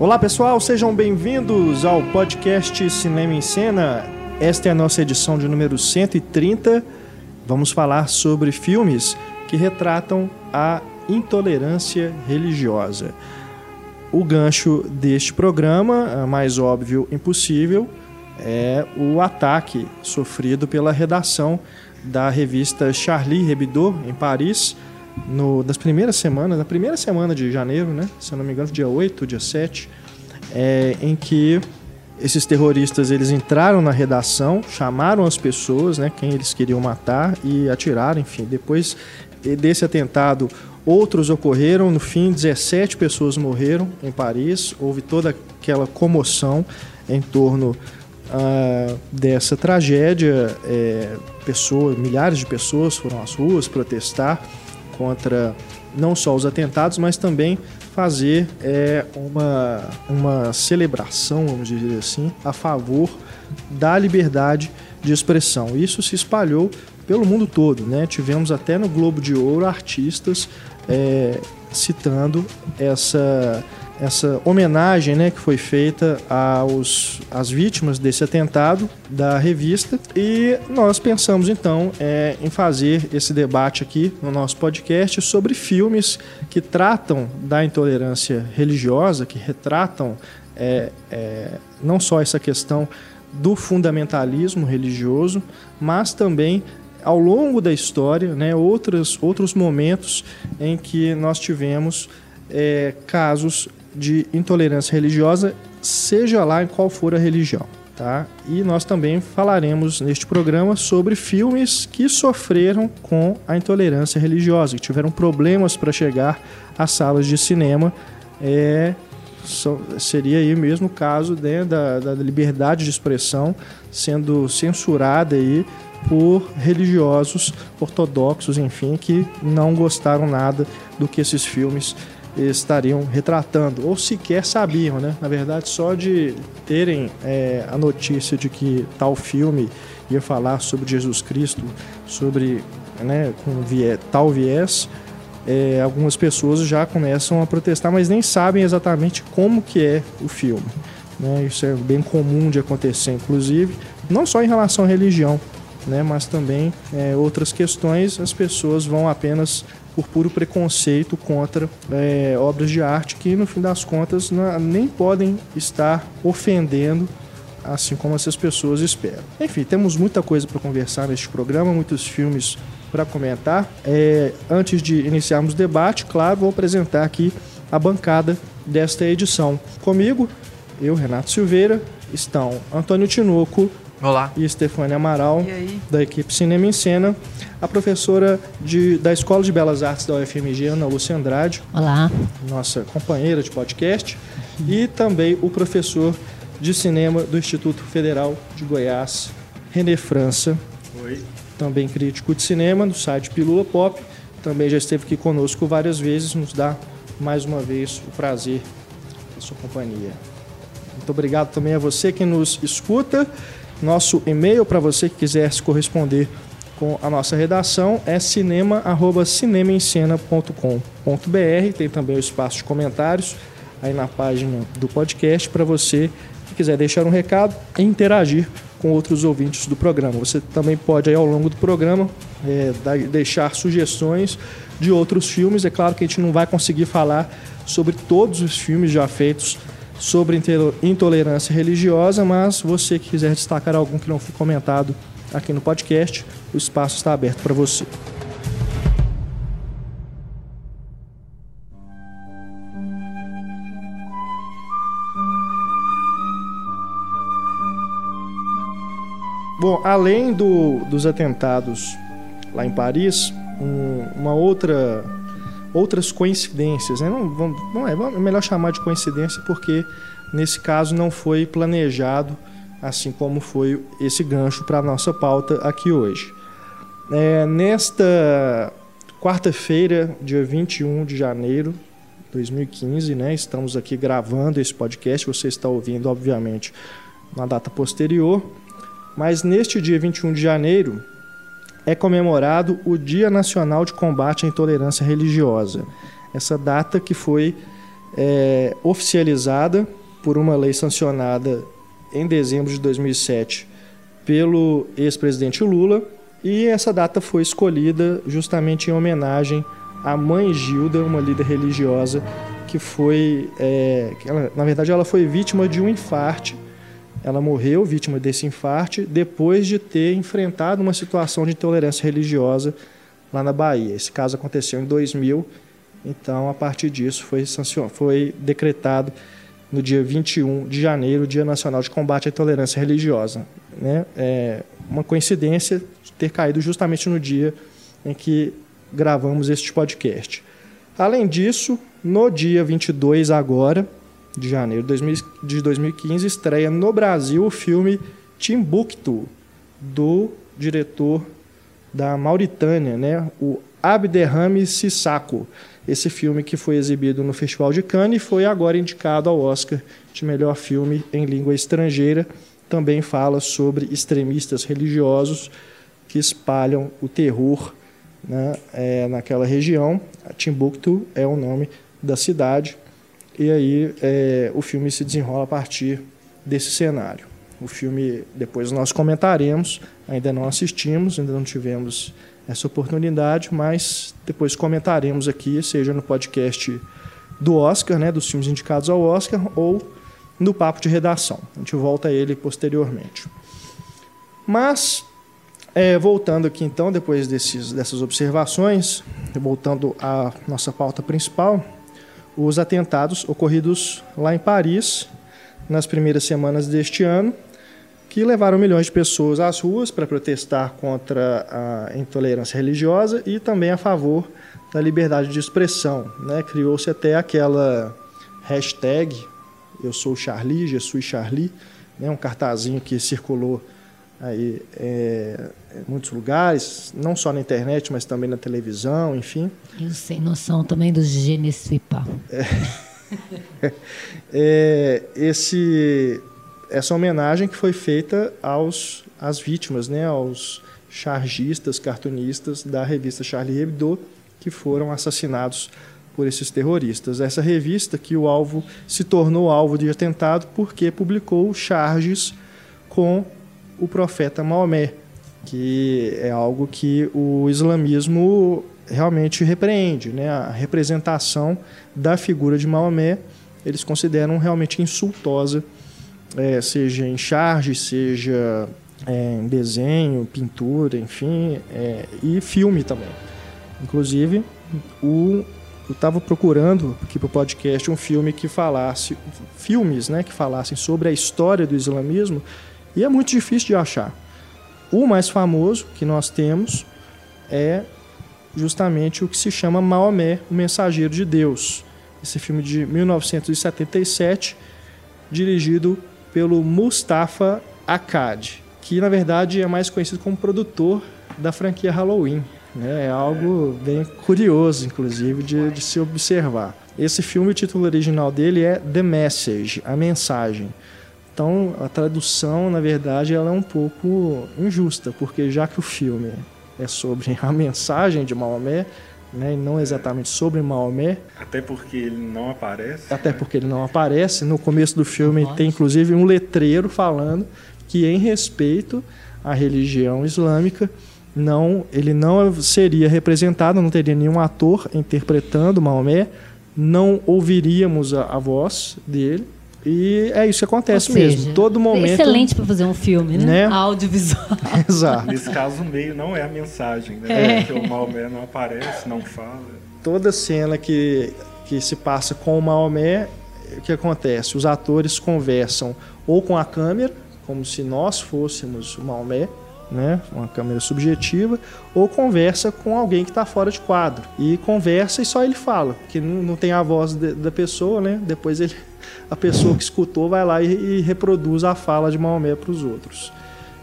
Olá pessoal, sejam bem-vindos ao podcast Cinema em Cena. Esta é a nossa edição de número 130. Vamos falar sobre filmes que retratam a intolerância religiosa. O gancho deste programa, mais óbvio impossível, é o ataque sofrido pela redação da revista Charlie Hebdo em Paris no, das primeiras semanas, na primeira semana de janeiro, né? Se eu não me engano, dia 8, dia 7, é, em que esses terroristas eles entraram na redação, chamaram as pessoas, né, quem eles queriam matar e atiraram, enfim. Depois desse atentado, outros ocorreram. No fim, 17 pessoas morreram em Paris. Houve toda aquela comoção em torno uh, dessa tragédia. É, pessoas, milhares de pessoas foram às ruas protestar contra não só os atentados, mas também fazer é, uma, uma celebração, vamos dizer assim, a favor da liberdade de expressão. Isso se espalhou pelo mundo todo, né? Tivemos até no Globo de Ouro artistas é, citando essa essa homenagem né, que foi feita aos, às vítimas desse atentado da revista. E nós pensamos então é, em fazer esse debate aqui no nosso podcast sobre filmes que tratam da intolerância religiosa, que retratam é, é, não só essa questão do fundamentalismo religioso, mas também ao longo da história, né, outros, outros momentos em que nós tivemos é, casos de intolerância religiosa, seja lá em qual for a religião. Tá? E nós também falaremos neste programa sobre filmes que sofreram com a intolerância religiosa, que tiveram problemas para chegar às salas de cinema. É, so, seria aí mesmo o caso né, da, da liberdade de expressão sendo censurada aí por religiosos ortodoxos, enfim, que não gostaram nada do que esses filmes estariam retratando, ou sequer sabiam, né? Na verdade, só de terem é, a notícia de que tal filme ia falar sobre Jesus Cristo, sobre né, com tal viés, é, algumas pessoas já começam a protestar, mas nem sabem exatamente como que é o filme. Né? Isso é bem comum de acontecer, inclusive, não só em relação à religião, né, mas também é, outras questões, as pessoas vão apenas por puro preconceito contra é, obras de arte que, no fim das contas, nem podem estar ofendendo assim como essas pessoas esperam. Enfim, temos muita coisa para conversar neste programa, muitos filmes para comentar. É, antes de iniciarmos o debate, claro, vou apresentar aqui a bancada desta edição. Comigo, eu, Renato Silveira, estão Antônio Tinoco, Olá. E Stefania Amaral, da equipe Cinema em Cena. A professora de, da Escola de Belas Artes da UFMG, Ana Lúcia Andrade. Olá. Nossa companheira de podcast. E também o professor de cinema do Instituto Federal de Goiás, René França. Oi. Também crítico de cinema do site Pilula Pop. Também já esteve aqui conosco várias vezes. Nos dá mais uma vez o prazer da sua companhia. Muito obrigado também a você que nos escuta. Nosso e-mail para você que quiser se corresponder com a nossa redação é cinema@cinemaencena.com.br. Tem também o espaço de comentários aí na página do podcast para você que quiser deixar um recado e interagir com outros ouvintes do programa. Você também pode aí ao longo do programa é, deixar sugestões de outros filmes. É claro que a gente não vai conseguir falar sobre todos os filmes já feitos sobre intolerância religiosa, mas você que quiser destacar algum que não foi comentado aqui no podcast, o espaço está aberto para você. Bom, além do, dos atentados lá em Paris, um, uma outra outras coincidências. Né? Não, não é, é melhor chamar de coincidência porque nesse caso não foi planejado, assim como foi esse gancho para a nossa pauta aqui hoje. É, nesta quarta-feira, dia 21 de janeiro de 2015, né, estamos aqui gravando esse podcast, você está ouvindo, obviamente, na data posterior, mas neste dia 21 de janeiro, é comemorado o Dia Nacional de Combate à Intolerância Religiosa. Essa data que foi é, oficializada por uma lei sancionada em dezembro de 2007 pelo ex-presidente Lula e essa data foi escolhida justamente em homenagem à mãe Gilda, uma líder religiosa que foi, é, ela, na verdade, ela foi vítima de um infarte. Ela morreu vítima desse infarte depois de ter enfrentado uma situação de intolerância religiosa lá na Bahia. Esse caso aconteceu em 2000, então a partir disso foi, foi decretado no dia 21 de janeiro, Dia Nacional de Combate à Intolerância Religiosa. Né? É uma coincidência ter caído justamente no dia em que gravamos este podcast. Além disso, no dia 22 agora, de janeiro de 2015, estreia no Brasil o filme Timbuktu, do diretor da Mauritânia, né? o Abderrame Sissako. Esse filme que foi exibido no Festival de Cannes e foi agora indicado ao Oscar de melhor filme em língua estrangeira. Também fala sobre extremistas religiosos que espalham o terror né, é, naquela região. Timbuktu é o nome da cidade. E aí é, o filme se desenrola a partir desse cenário. O filme depois nós comentaremos, ainda não assistimos, ainda não tivemos essa oportunidade, mas depois comentaremos aqui, seja no podcast do Oscar, né, dos filmes indicados ao Oscar, ou no papo de redação. A gente volta a ele posteriormente. Mas, é, voltando aqui então, depois desses, dessas observações, voltando à nossa pauta principal, os atentados ocorridos lá em Paris nas primeiras semanas deste ano, que levaram milhões de pessoas às ruas para protestar contra a intolerância religiosa e também a favor da liberdade de expressão. Né? Criou-se até aquela hashtag Eu sou Charlie, Jesus Charlie, né? um cartazinho que circulou aí é, em muitos lugares, não só na internet, mas também na televisão, enfim. Eu sem noção também do Je ne suis pas. É, é, esse essa homenagem que foi feita aos às vítimas, né, aos chargistas, cartunistas da revista Charlie Hebdo que foram assassinados por esses terroristas. Essa revista que o alvo se tornou alvo de atentado porque publicou charges com o profeta Maomé, que é algo que o islamismo realmente repreende, né? A representação da figura de Maomé eles consideram realmente insultosa é, seja em charge, seja é, em desenho, pintura, enfim, é, e filme também. Inclusive, o, eu estava procurando aqui para o podcast um filme que falasse, filmes né, que falassem sobre a história do islamismo, e é muito difícil de achar. O mais famoso que nós temos é justamente o que se chama Maomé, o Mensageiro de Deus. Esse filme de 1977, dirigido pelo Mustafa Akkad, que na verdade é mais conhecido como produtor da franquia Halloween. Né? É algo bem curioso, inclusive, de, de se observar. Esse filme, o título original dele é The Message, a mensagem. Então, a tradução, na verdade, ela é um pouco injusta, porque já que o filme é sobre a mensagem de Maomé, né, e não exatamente sobre Maomé. Até porque ele não aparece. Até né? porque ele não aparece. No começo do filme Nossa. tem inclusive um letreiro falando que em respeito à religião islâmica, não, ele não seria representado, não teria nenhum ator interpretando Maomé, não ouviríamos a, a voz dele. E é isso que acontece seja, mesmo. Todo momento. É excelente para fazer um filme, né? né? Audiovisual. Exato. Nesse caso, o meio não é a mensagem, né? É. Porque o Maomé não aparece, não fala. Toda cena que, que se passa com o Maomé, o que acontece? Os atores conversam ou com a câmera, como se nós fôssemos o Maomé, né? uma câmera subjetiva, ou conversa com alguém que está fora de quadro. E conversa e só ele fala, porque não, não tem a voz de, da pessoa, né? Depois ele a pessoa que escutou vai lá e, e reproduz a fala de Maomé para os outros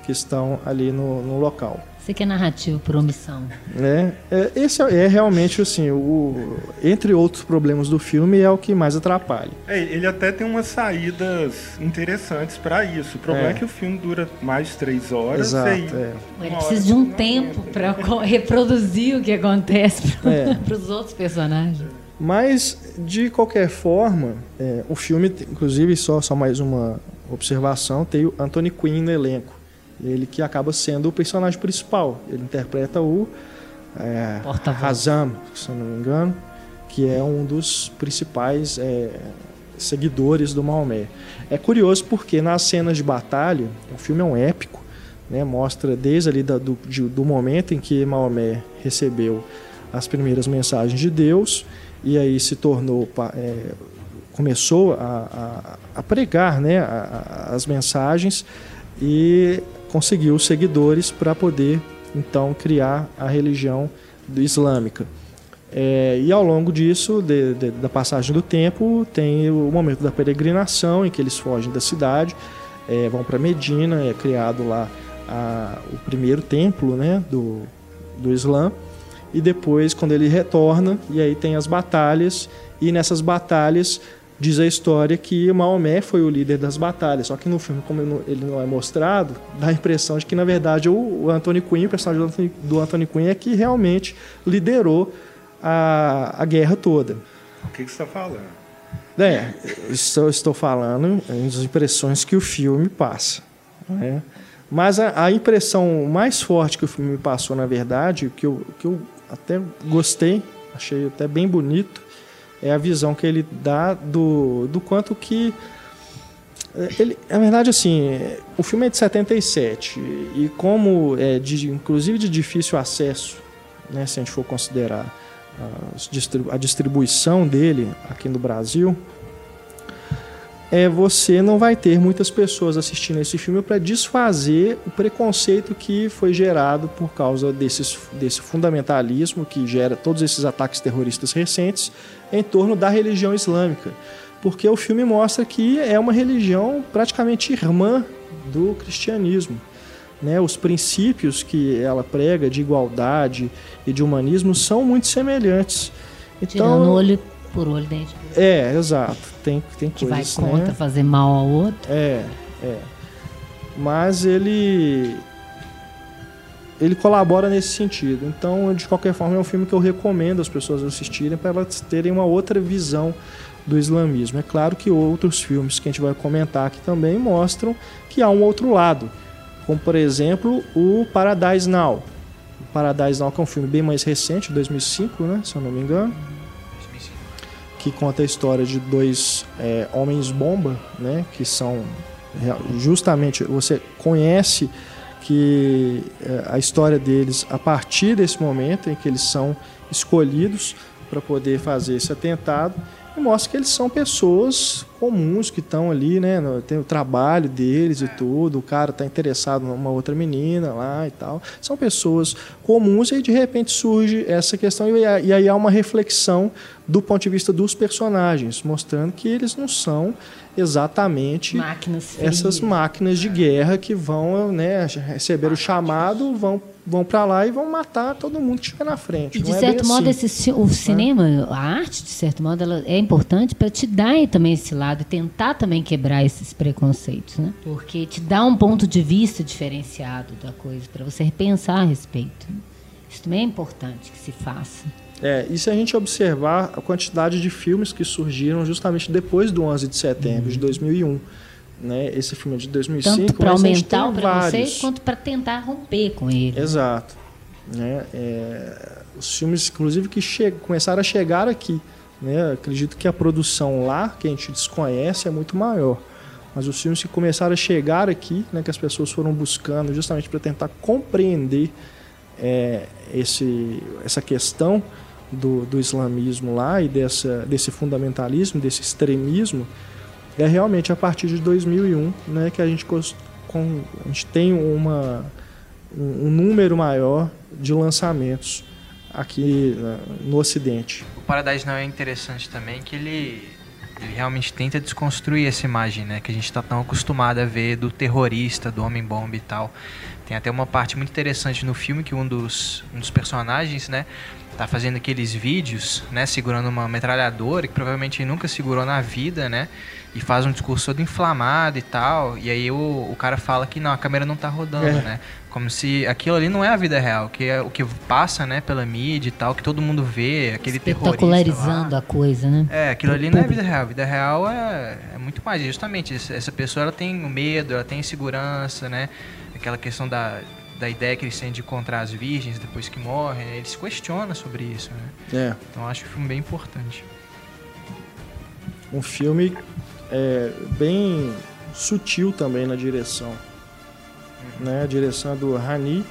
que estão ali no, no local. Você que é narrativo por omissão. É, é, esse é, é, realmente assim, o, entre outros problemas do filme, é o que mais atrapalha. É, ele até tem umas saídas interessantes para isso. O problema é. é. que o filme dura mais de três horas. Exato, aí, é. Ele precisa de um tempo para reproduzir o que acontece para os outros personagens. Mas, de qualquer forma, é, o filme, inclusive, só, só mais uma observação, tem o Anthony Quinn no elenco. Ele que acaba sendo o personagem principal. Ele interpreta o é, Hazam, se eu não me engano, que é um dos principais é, seguidores do Maomé. É curioso porque nas cenas de batalha, o filme é um épico, né, mostra desde ali da, do, de, do momento em que Maomé recebeu as primeiras mensagens de Deus e aí se tornou é, começou a, a, a pregar né, a, as mensagens e conseguiu seguidores para poder então criar a religião islâmica. É, e ao longo disso, de, de, da passagem do tempo, tem o momento da peregrinação, em que eles fogem da cidade, é, vão para Medina, é criado lá a, o primeiro templo né, do, do Islã, e depois, quando ele retorna, e aí tem as batalhas, e nessas batalhas diz a história que Maomé foi o líder das batalhas. Só que no filme, como ele não é mostrado, dá a impressão de que, na verdade, o Anthony Quinn, o personagem do Anthony, Quinn, é que realmente liderou a, a guerra toda. O que, que você está falando? É, estou, estou falando das impressões que o filme passa. Né? Mas a, a, impressão mais forte que o filme passou, na verdade, que eu, que eu até gostei, achei até bem bonito, é a visão que ele dá do, do quanto que é, ele, na verdade, assim, o filme é de 77 e como é de, inclusive de difícil acesso, né, se a gente for considerar a distribuição dele aqui no Brasil, é, você não vai ter muitas pessoas assistindo esse filme para desfazer o preconceito que foi gerado por causa desses, desse fundamentalismo que gera todos esses ataques terroristas recentes em torno da religião islâmica. Porque o filme mostra que é uma religião praticamente irmã do cristianismo. Né? Os princípios que ela prega de igualdade e de humanismo são muito semelhantes. Então, Tirando olho por olho, dente por É, exato. Tem, tem que coisas, vai contra né? fazer mal ao outro. É, é. Mas ele ele colabora nesse sentido. Então, de qualquer forma, é um filme que eu recomendo as pessoas assistirem para elas terem uma outra visão do islamismo. É claro que outros filmes que a gente vai comentar aqui também mostram que há um outro lado, como por exemplo o Paradise Now. O Paradise Now que é um filme bem mais recente, 2005, né, se eu não me engano que conta a história de dois é, homens-bomba, né, que são justamente você conhece que é, a história deles a partir desse momento em que eles são escolhidos para poder fazer esse atentado e mostra que eles são pessoas comuns que estão ali, né? Tem o trabalho deles e tudo, o cara está interessado numa outra menina lá e tal. São pessoas comuns e de repente surge essa questão e aí há uma reflexão do ponto de vista dos personagens, mostrando que eles não são exatamente máquinas essas máquinas de guerra que vão né, receber o chamado, vão vão para lá e vão matar todo mundo que estiver na frente. E de é certo modo, assim. esse, o cinema, a arte, de certo modo, ela é importante para te dar também esse lado e tentar também quebrar esses preconceitos, né? Porque te dá um ponto de vista diferenciado da coisa, para você repensar a respeito. Isso também é importante que se faça. É, e se a gente observar a quantidade de filmes que surgiram justamente depois do 11 de setembro uhum. de 2001, né? Esse filme é de 2005, tanto para aumentar o preconceito quanto para tentar romper com ele. Exato. Né? É, os filmes, inclusive, que começaram a chegar aqui. Né? Acredito que a produção lá, que a gente desconhece, é muito maior. Mas os filmes que começaram a chegar aqui, né, que as pessoas foram buscando justamente para tentar compreender é, esse, essa questão do, do islamismo lá e dessa, desse fundamentalismo, desse extremismo, é realmente a partir de 2001 né, que a gente, com, a gente tem uma, um, um número maior de lançamentos aqui no Ocidente. O Paradise não é interessante também que ele, ele realmente tenta desconstruir essa imagem né, que a gente está tão acostumado a ver do terrorista, do homem-bomba e tal. Tem até uma parte muito interessante no filme que um dos, um dos personagens, né, tá fazendo aqueles vídeos, né, segurando uma metralhadora que provavelmente nunca segurou na vida, né, e faz um discurso todo inflamado e tal, e aí o, o cara fala que não, a câmera não tá rodando, é. né, Como se aquilo ali não é a vida real, que é o que passa, né, pela mídia e tal, que todo mundo vê, aquele Espetacularizando a coisa, né? É, aquilo ali não é a vida real. A vida real é, é muito mais. Justamente, essa pessoa ela tem medo, ela tem insegurança, né? Aquela questão da, da ideia que eles têm de encontrar as virgens depois que morrem, né? eles questionam sobre isso, né? É. Então acho que um filme bem importante. Um filme é, bem sutil também na direção né, a direção do Hani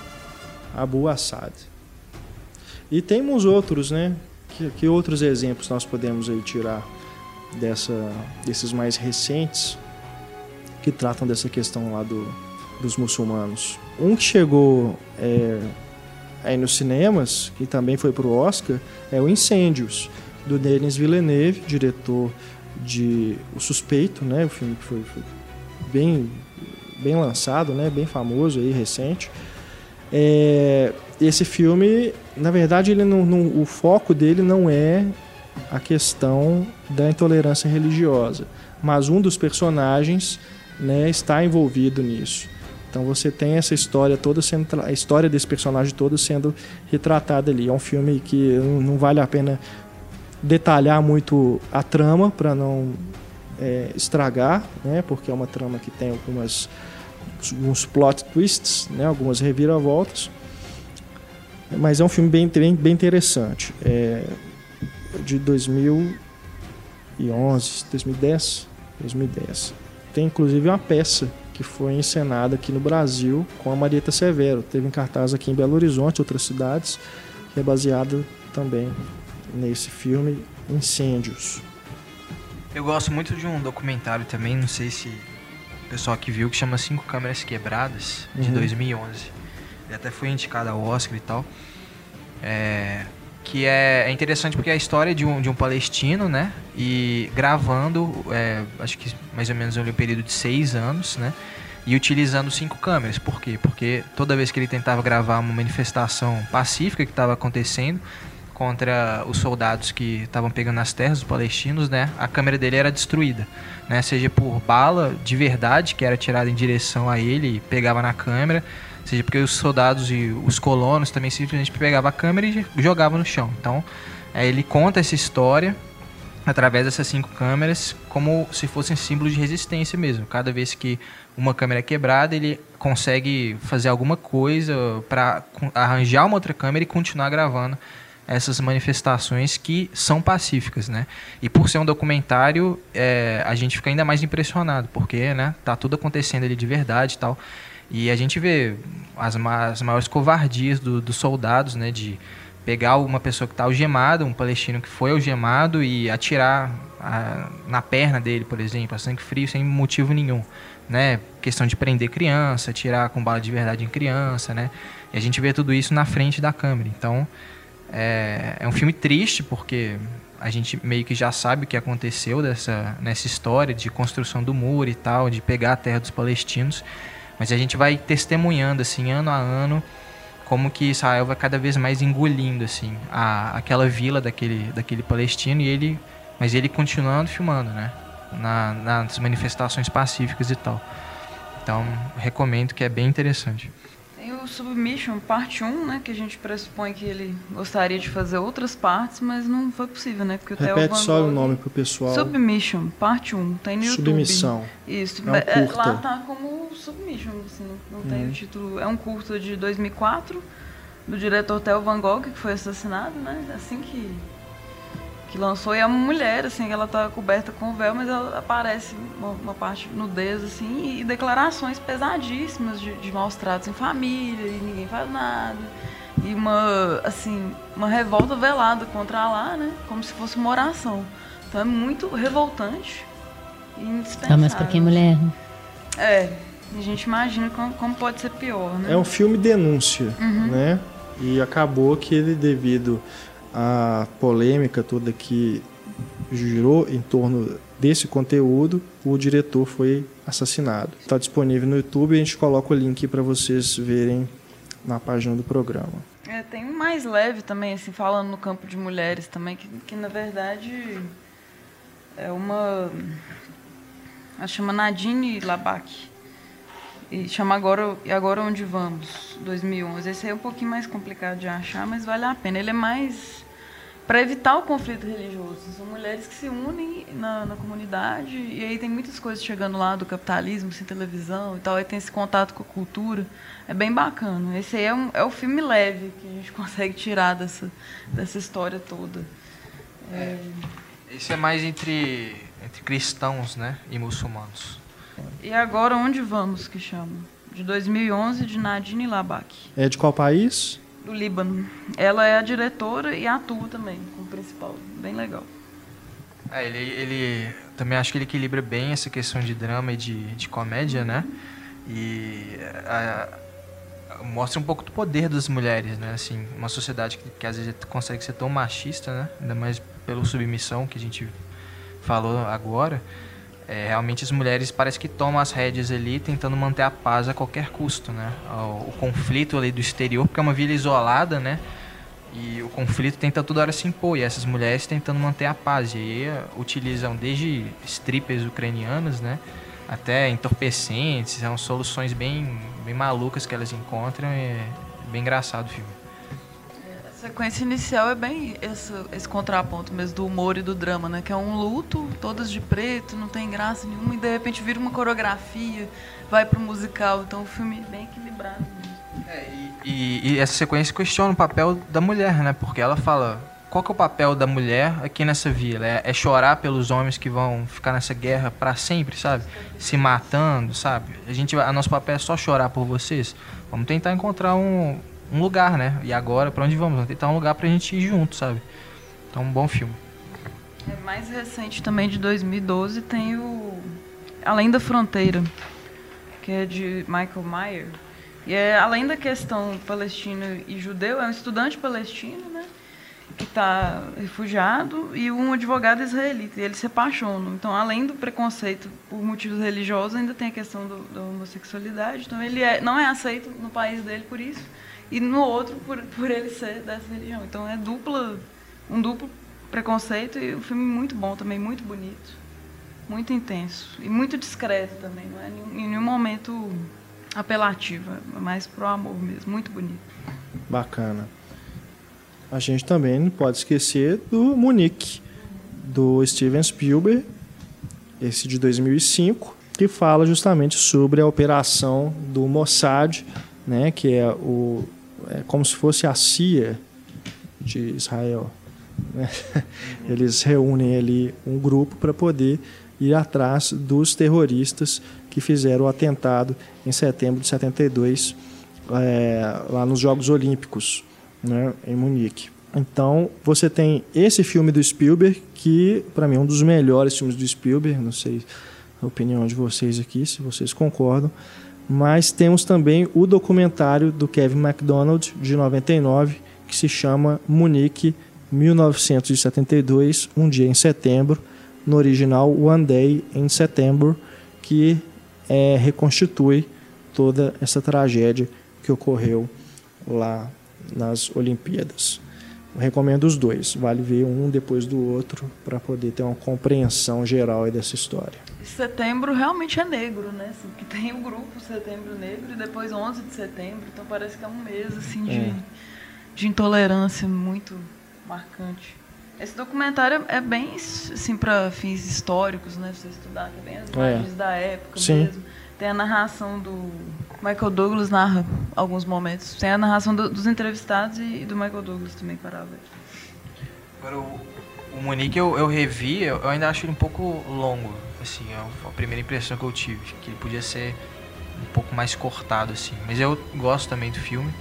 Abu Assad. E temos outros, né? Que, que outros exemplos nós podemos aí tirar dessa, desses mais recentes que tratam dessa questão lá do, dos muçulmanos? Um que chegou é, aí nos cinemas, que também foi para o Oscar, é o Incêndios, do Denis Villeneuve, diretor de O Suspeito, né? O filme que foi, foi bem bem lançado, né, bem famoso aí, recente. É, esse filme, na verdade, ele não, não, o foco dele não é a questão da intolerância religiosa, mas um dos personagens né, está envolvido nisso. Então você tem essa história toda sendo a história desse personagem todo sendo retratada ali. É um filme que não vale a pena detalhar muito a trama para não é, estragar, né? Porque é uma trama que tem algumas uns plot twists, né? Algumas reviravoltas. Mas é um filme bem, bem, bem interessante. É de 2011, 2010, 2010. Tem inclusive uma peça que foi encenada aqui no Brasil com a Marieta Severo. Teve em cartaz aqui em Belo Horizonte, outras cidades, que é baseada também nesse filme Incêndios. Eu gosto muito de um documentário também, não sei se o pessoal que viu, que chama Cinco Câmeras Quebradas, de uhum. 2011. Ele até foi indicado ao Oscar e tal. É, que é, é, interessante porque é a história de um, de um palestino, né? E gravando, é, acho que mais ou menos um período de seis anos, né? E utilizando cinco câmeras. Por quê? Porque toda vez que ele tentava gravar uma manifestação pacífica que estava acontecendo, contra os soldados que estavam pegando as terras, os palestinos, né? A câmera dele era destruída, né? Seja por bala de verdade que era tirada em direção a ele e pegava na câmera, seja porque os soldados e os colonos também simplesmente pegavam a câmera e jogavam no chão. Então, é, ele conta essa história através dessas cinco câmeras como se fossem símbolos de resistência mesmo. Cada vez que uma câmera é quebrada, ele consegue fazer alguma coisa para arranjar uma outra câmera e continuar gravando essas manifestações que são pacíficas, né? E por ser um documentário, é, a gente fica ainda mais impressionado, porque, né, tá tudo acontecendo ali de verdade e tal. E a gente vê as, as maiores covardias do, dos soldados, né, de pegar uma pessoa que está algemada, um palestino que foi algemado e atirar a, na perna dele, por exemplo, a sangue frio, sem motivo nenhum, né? Questão de prender criança, atirar com bala de verdade em criança, né? E a gente vê tudo isso na frente da câmera. Então, é, é um filme triste porque a gente meio que já sabe o que aconteceu dessa, nessa história de construção do muro e tal, de pegar a terra dos palestinos. Mas a gente vai testemunhando, assim, ano a ano, como que Israel vai cada vez mais engolindo, assim, a, aquela vila daquele, daquele palestino e ele... Mas ele continuando filmando, né? Na, nas manifestações pacíficas e tal. Então, recomendo que é bem interessante o Submission Parte 1, né? Que a gente pressupõe que ele gostaria de fazer outras partes, mas não foi possível, né? Porque o Repete Theo só o nome pro pessoal. Submission, Parte 1, tem no Submissão. YouTube. Isso. É um é, curta. Lá tá como Submission, assim, não, tem hum. o título. É um curta de 2004, do diretor Theo Van Gogh, que foi assassinado, né? Assim que que lançou, e é uma mulher, assim, ela tá coberta com véu, mas ela aparece uma, uma parte nudez, assim, e declarações pesadíssimas de, de maus tratos em família, e ninguém faz nada. E uma, assim, uma revolta velada contra lá, né? Como se fosse uma oração. Então é muito revoltante e indispensável. Ah, mas pra quem mulher? É, a gente imagina como, como pode ser pior, né? É um filme denúncia, uhum. né? E acabou que ele, devido a polêmica toda que girou em torno desse conteúdo, o diretor foi assassinado. Está disponível no YouTube a gente coloca o link para vocês verem na página do programa. É, tem um mais leve também, assim, falando no campo de mulheres também, que, que na verdade é uma. A chama Nadine Labac. E chama agora E Agora Onde Vamos, 2011. Esse aí é um pouquinho mais complicado de achar, mas vale a pena. Ele é mais para evitar o conflito religioso. São mulheres que se unem na, na, comunidade e aí tem muitas coisas chegando lá do capitalismo, sem televisão e tal. Aí tem esse contato com a cultura. É bem bacana. Esse aí é, um, é o filme leve que a gente consegue tirar dessa, dessa história toda. É... Esse é mais entre, entre cristãos né, e muçulmanos. E agora onde vamos que chama? De 2011 de Nadine Labak. É de qual país? Do Líbano. Ela é a diretora e atua também como principal. Bem legal. É, ele, ele também acho que ele equilibra bem essa questão de drama e de, de comédia, né? E a, a, mostra um pouco do poder das mulheres, né? Assim, uma sociedade que, que às vezes consegue ser tão machista, né? Ainda mais pela submissão que a gente falou agora. É, realmente as mulheres parece que tomam as rédeas ali tentando manter a paz a qualquer custo, né? O, o, conflito ali do exterior, porque é uma vila isolada, né? E o conflito tenta toda hora se impor, e essas mulheres tentando manter a paz. E aí eh, utilizam desde strippers ucranianas, né? Até entorpecentes, são soluções bem, bem malucas que elas encontram. É bem engraçado o filme. A sequência inicial é bem esse, esse contraponto mesmo do humor e do drama, né? Que é um luto, todas de preto, não tem graça nenhuma, e de repente vira uma coreografia, vai pro musical. Então o filme é bem equilibrado mesmo. É, e, e, e, essa sequência questiona o papel da mulher, né? Porque ela fala. Qual que é o papel da mulher aqui nessa vila? É, é chorar pelos homens que vão ficar nessa guerra para sempre, sabe? Se matando, sabe? A gente, a nosso papel é só chorar por vocês. Vamos tentar encontrar um, um lugar, né? E agora, para onde vamos? Vamos tentar um lugar pra gente ir junto, sabe? Então, um bom filme. É mais recente também, de 2012, tem o Além da Fronteira, que é de Michael Meyer. E é, além da questão palestino e judeu, é um estudante palestino, né? Que está refugiado e um advogado israelita. E eles se apaixonam. Então, além do preconceito por motivos religiosos, ainda tem a questão do, da homossexualidade. Então, ele é, não é aceito no país dele por isso e no outro por, por ele ser dessa religião. Então é dupla, um duplo preconceito e o filme muito bom também, muito bonito, muito intenso e muito discreto também, não é em nenhum momento apelativo, é mais pro amor mesmo, muito bonito. Bacana. A gente também não pode esquecer do Munique, do Steven Spielberg, esse de 2005, que fala justamente sobre a operação do Mossad, né, que é o é como se fosse a CIA de Israel. Né? Eles reúnem ali um grupo para poder ir atrás dos terroristas que fizeram o atentado em setembro de 72 é, lá nos Jogos Olímpicos, né, em Munique. Então, você tem esse filme do Spielberg, que para mim é um dos melhores filmes do Spielberg, não sei a opinião de vocês aqui, se vocês concordam, mas temos também o documentário do Kevin MacDonald, de 99, que se chama Munique 1972, Um Dia em Setembro, no original One Day in September, que é, reconstitui toda essa tragédia que ocorreu lá nas Olimpíadas. Recomendo os dois, vale ver um depois do outro para poder ter uma compreensão geral dessa história setembro realmente é negro, né? Assim, que tem o grupo Setembro Negro e depois 11 de setembro, então parece que é um mês assim de, é. de intolerância muito marcante. Esse documentário é bem assim para fins históricos, né? Pra você estudar, que é bem as imagens é. da época Sim. mesmo. Tem a narração do Michael Douglas narra alguns momentos. Tem a narração do, dos entrevistados e do Michael Douglas também para ver. Agora o, o Monique eu, eu revi, eu ainda acho ele um pouco longo assim, é a primeira impressão que eu tive, que ele podia ser um pouco mais cortado, assim. Mas eu gosto também do filme.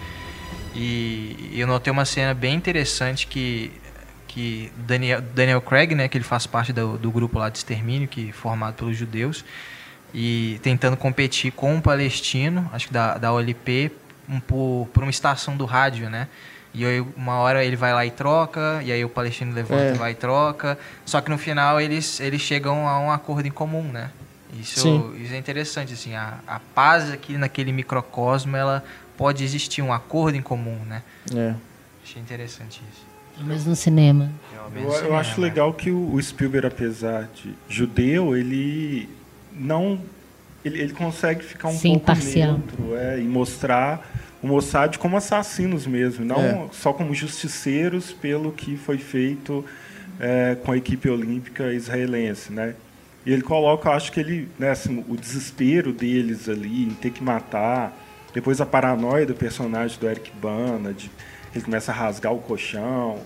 E eu notei uma cena bem interessante que que Daniel, Daniel Craig, né, que ele faz parte do, do grupo lá de extermínio, que é formado pelos judeus, e tentando competir com um palestino, acho que da, da OLP, um, por, por uma estação do rádio, né? E aí uma hora ele vai lá e troca, e aí o palestino levanta é. e vai e troca. Só que no final eles, eles chegam a um acordo em comum, né? Isso, isso é interessante, assim, a, a paz aqui naquele microcosmo, ela pode existir um acordo em comum, né? É. Achei interessante isso. Mas no cinema. Eu, eu cinema, acho legal que o Spielberg, apesar de judeu, ele não ele, ele consegue ficar um Sim, pouco parcial. neutro é, e mostrar o Mossad como assassinos mesmo, não É. só como justiceiros pelo que foi feito é, com a equipe olímpica israelense, né? E ele coloca, eu acho que ele, né, assim, o desespero deles ali em ter que matar, depois a paranoia do personagem do Eric Bana, de ele começa a rasgar o colchão,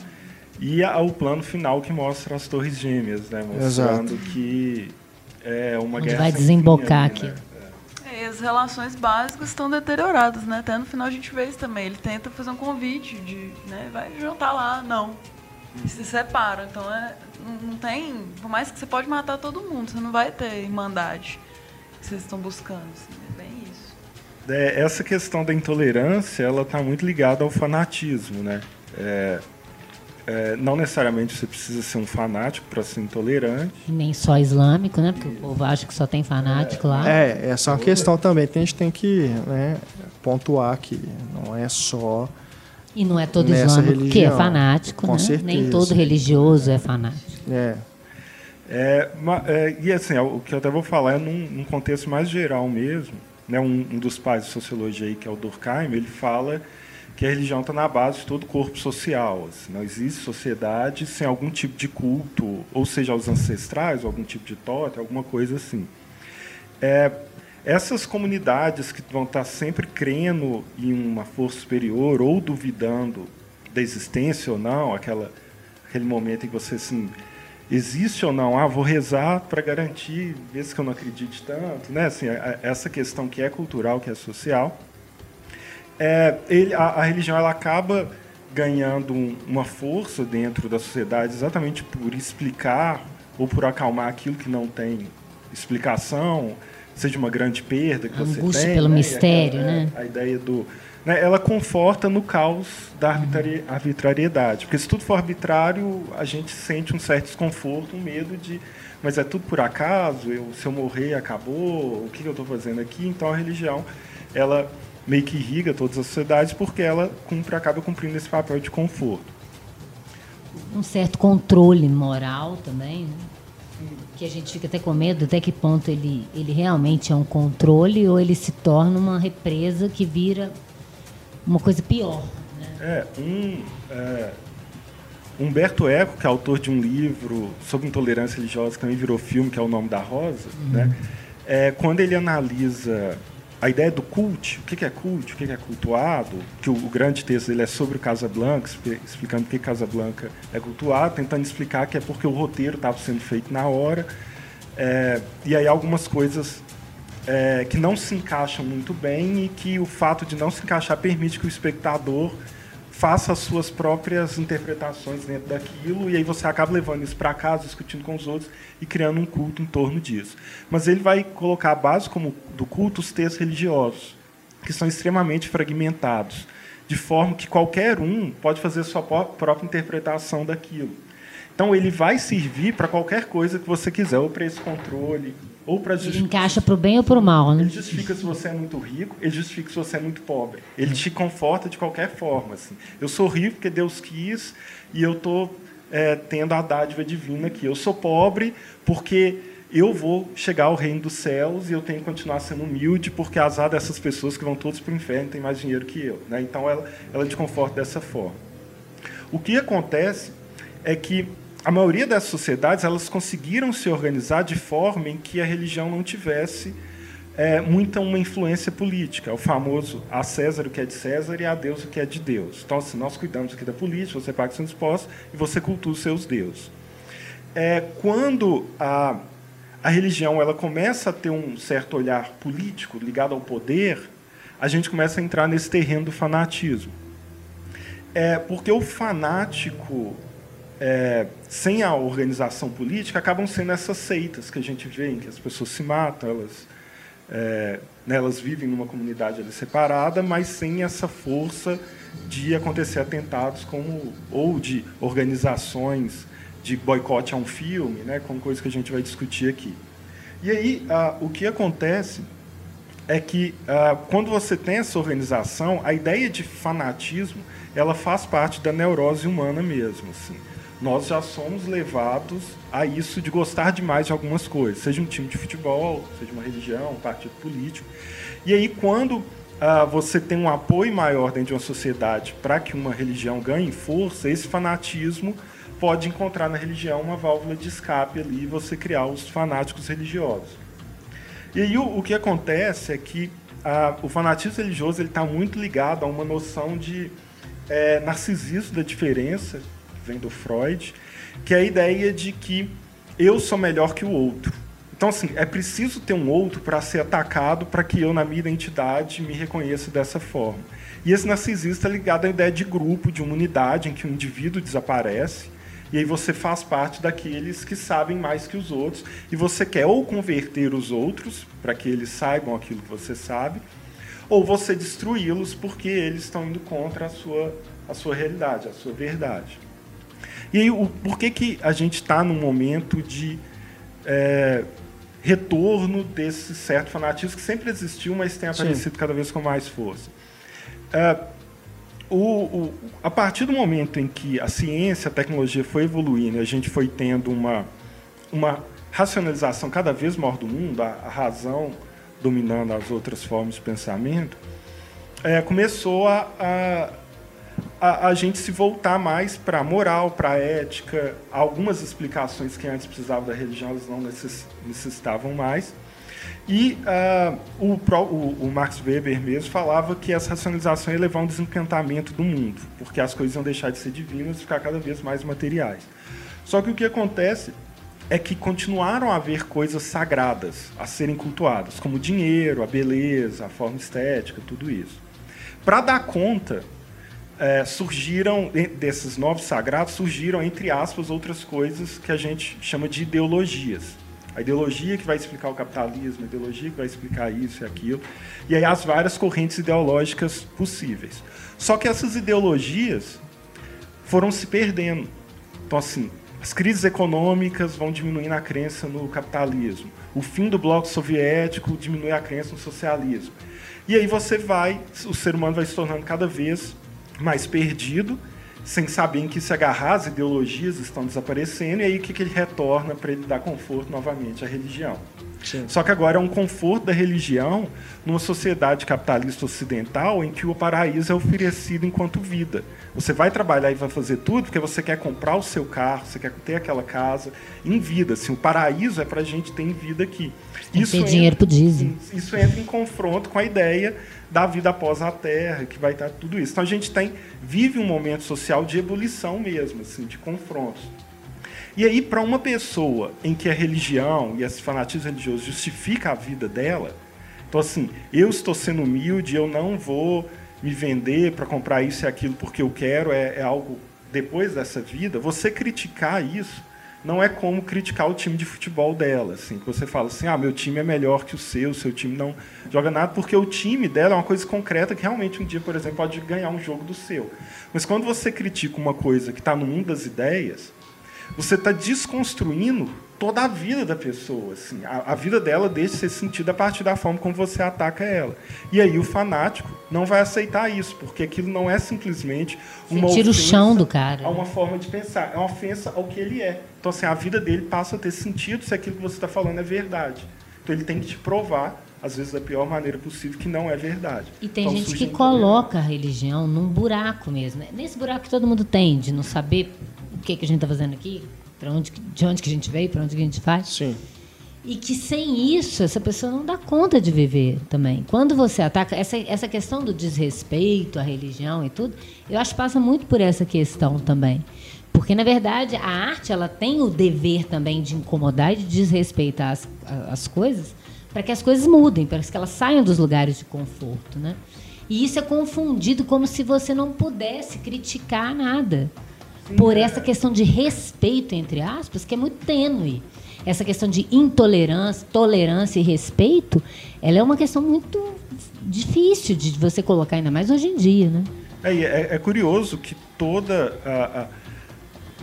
e a- o plano final que mostra as torres gêmeas, né, mostrando que é uma Onde guerra vai sem desembocar ali, né? É, e as relações básicas estão deterioradas, né? Até no final a gente vê isso também. Ele tenta fazer um convite de, né? Vai jantar lá, não. E se separam. Então é, não, não tem. Por mais que você pode matar todo mundo, você não vai ter irmandade que vocês estão buscando. assim, é bem isso. É, essa questão da intolerância, ela está muito ligada ao fanatismo, né? É, é, não necessariamente você precisa ser um fanático para ser intolerante. E nem só islâmico, né? Porque o povo acha que só tem fanático lá. É, essa é uma questão também que a gente tem que né, pontuar que não é só. E não é todo islâmico que é religião, fanático, com né? certeza. Nem todo religioso é fanático. É, É, ma- é, e assim, o que eu até vou falar é num, num contexto mais geral mesmo. Né? Um, um dos pais de sociologia aí, que é o Durkheim, ele fala que a religião está na base de todo corpo social. assim, não existe sociedade sem algum tipo de culto, ou seja, aos ancestrais, ou algum tipo de totem, alguma coisa assim. É, essas comunidades que vão estar sempre crendo em uma força superior ou duvidando da existência ou não, aquela, aquele momento em que você assim, existe ou não, ah, vou rezar para garantir, mesmo que eu não acredite tanto, né? Assim, essa questão que é cultural, que é social, é, ele, a, a religião ela acaba ganhando um- uma força dentro da sociedade exatamente por explicar ou por acalmar aquilo que não tem explicação, seja uma grande perda que A você angústia tem. pelo né? Mistério, aquela- né? é, A ideia do... né, ela conforta no caos da arbitrari- arbitrariedade. Porque se tudo for arbitrário, a gente sente um certo desconforto, um medo de... Mas é tudo por acaso? Eu, se eu morrer, acabou? O que eu estou fazendo aqui? Então a religião, ela meio que irriga todas as sociedades porque ela cumpre, acaba cumprindo esse papel de conforto. Um certo controle moral também, né? Que a gente fica até com medo até que ponto ele, ele realmente é um controle ou ele se torna uma represa que vira uma coisa pior. Né? É, um, é, Humberto Eco, que é autor de um livro sobre intolerância religiosa, que também virou filme, que é O Nome da Rosa, né? É, quando ele analisa a ideia do culto, o que é culto, o que é cultuado, que o, grande texto dele é sobre o Casablanca, expli- explicando que Casablanca é cultuado, tentando explicar que é porque o roteiro estava sendo feito na hora, é, e aí algumas coisas é, que não se encaixam muito bem e que o fato de não se encaixar permite que o espectador faça as suas próprias interpretações dentro daquilo e aí você acaba levando isso para casa, discutindo com os outros e criando um culto em torno disso. Mas ele vai colocar a base como do culto os textos religiosos, que são extremamente fragmentados, de forma que qualquer um pode fazer a sua pró- própria interpretação daquilo. Então ele vai servir para qualquer coisa que você quiser, ou para esse controle, ou para Ele encaixa para o bem ou para o mal, né? ele justifica se você é muito rico, ele justifica se você é muito pobre. Ele te conforta de qualquer forma. Assim. Eu sou rico porque Deus quis e eu estou tendo a dádiva divina aqui. Eu sou pobre porque eu vou chegar ao reino dos céus e eu tenho que continuar sendo humilde porque azar dessas pessoas que vão todos para o inferno têm mais dinheiro que eu. Né? Então ela, ela te conforta dessa forma. O que acontece é que a maioria das sociedades elas conseguiram se organizar de forma em que a religião não tivesse é, muita uma influência política. É o famoso a César o que é de César e a Deus o que é de Deus. Então, assim, nós cuidamos aqui da política, você paga seus impostos e você cultua os seus deuses. É, quando a, a religião ela começa a ter um certo olhar político ligado ao poder, a gente começa a entrar nesse terreno do fanatismo. É, porque o fanático, é, sem a organização política, acabam sendo essas seitas que a gente vê, em que as pessoas se matam, elas, é, né, elas vivem numa comunidade ali separada, mas sem essa força de acontecer atentados como ou de organizações de boicote a um filme, né, como coisa que a gente vai discutir aqui. E aí, ah, o que acontece é que ah, quando você tem essa organização, a ideia de fanatismo ela faz parte da neurose humana mesmo. Assim. Nós já somos levados a isso de gostar demais de algumas coisas, seja um time de futebol, seja uma religião, um partido político. E aí, quando ah, você tem um apoio maior dentro de uma sociedade para que uma religião ganhe força, esse fanatismo pode encontrar na religião uma válvula de escape ali e você criar os fanáticos religiosos. E aí o, o que acontece é que ah, o fanatismo religioso ele está muito ligado a uma noção de é, narcisismo da diferença, vem do Freud, que é a ideia de que eu sou melhor que o outro. Então, assim, é preciso ter um outro para ser atacado para que eu, na minha identidade, me reconheça dessa forma. E esse narcisismo está ligado à ideia de grupo, de uma unidade em que o indivíduo desaparece e aí você faz parte daqueles que sabem mais que os outros e você quer ou converter os outros para que eles saibam aquilo que você sabe, ou você destruí-los porque eles estão indo contra a sua, a sua realidade, a sua verdade. E aí, o, por que, que a gente está num momento de é, retorno desse certo fanatismo que sempre existiu, mas tem aparecido Sim. cada vez com mais força. É, o, o, a partir do momento em que a ciência, a tecnologia foi evoluindo, a gente foi tendo uma, uma racionalização cada vez maior do mundo, a, a razão dominando as outras formas de pensamento, é, começou a, a a, a gente se voltar mais para a moral, para a ética. Algumas explicações que antes precisavam da religião, elas não necessitavam mais. E uh, o, o, o, Max Weber mesmo falava que essa racionalização ia levar a um desencantamento do mundo, porque as coisas iam deixar de ser divinas e ficar cada vez mais materiais. Só que o que acontece é que continuaram a haver coisas sagradas a serem cultuadas, como o dinheiro, a beleza, a forma estética, tudo isso. Para dar conta é, surgiram, desses novos sagrados, surgiram, entre aspas, outras coisas que a gente chama de ideologias. A ideologia que vai explicar o capitalismo, a ideologia que vai explicar isso e aquilo, e aí as várias correntes ideológicas possíveis. Só que essas ideologias foram se perdendo. Então, assim, as crises econômicas vão diminuindo a crença no capitalismo. O fim do bloco soviético diminui a crença no socialismo. E aí você vai, o ser humano vai se tornando cada vez mais perdido, sem saber em que se agarrar, as ideologias estão desaparecendo, e aí o que, que ele retorna para ele dar conforto novamente à religião. Sim. Só que agora é um conforto da religião numa sociedade capitalista ocidental em que o paraíso é oferecido enquanto vida. Você vai trabalhar e vai fazer tudo porque você quer comprar o seu carro, você quer ter aquela casa em vida. Assim, o paraíso é para a gente ter em vida aqui. Isso entra, dinheiro pro diesel. Isso entra em confronto com a ideia da vida após a Terra, que vai estar tudo isso. Então a gente tem vive um momento social de ebulição mesmo, assim, de confrontos. E aí, para uma pessoa em que a religião e esse fanatismo religioso justifica a vida dela, então assim, eu estou sendo humilde, eu não vou me vender para comprar isso e aquilo porque eu quero, é, é algo depois dessa vida, você criticar isso não é como criticar o time de futebol dela, assim, que você fala assim, ah, meu time é melhor que o seu, seu time não joga nada, porque o time dela é uma coisa concreta que realmente um dia, por exemplo, pode ganhar um jogo do seu. Mas quando você critica uma coisa que está no mundo das ideias, você está desconstruindo toda a vida da pessoa. Assim. A, a, vida dela deixa de ser sentida a partir da forma como você ataca ela. E aí o fanático não vai aceitar isso, porque aquilo não é simplesmente uma Sentir ofensa o chão do cara. a uma forma de pensar. É uma ofensa ao que ele é. Então, assim, a vida dele passa a ter sentido se aquilo que você está falando é verdade. Então, ele tem que te provar, às vezes da pior maneira possível, que não é verdade. E tem então, gente que coloca a religião num buraco mesmo. Nesse buraco que todo mundo tem, de não saber que, que a gente está fazendo aqui, para onde, de onde que a gente veio, para onde que a gente faz. Sim. E que sem isso, essa pessoa não dá conta de viver também. Quando você ataca, essa, essa questão do desrespeito à religião e tudo, eu acho que passa muito por essa questão também. Porque, na verdade, a arte ela tem o dever também de incomodar e de desrespeitar as, as coisas para que as coisas mudem, para que elas saiam dos lugares de conforto. Né? E isso é confundido como se você não pudesse criticar nada por essa questão de respeito, entre aspas, que é muito tênue. Essa questão de intolerância, tolerância e respeito, ela é uma questão muito difícil de você colocar, ainda mais hoje em dia, né? É, é, é curioso que toda a, a,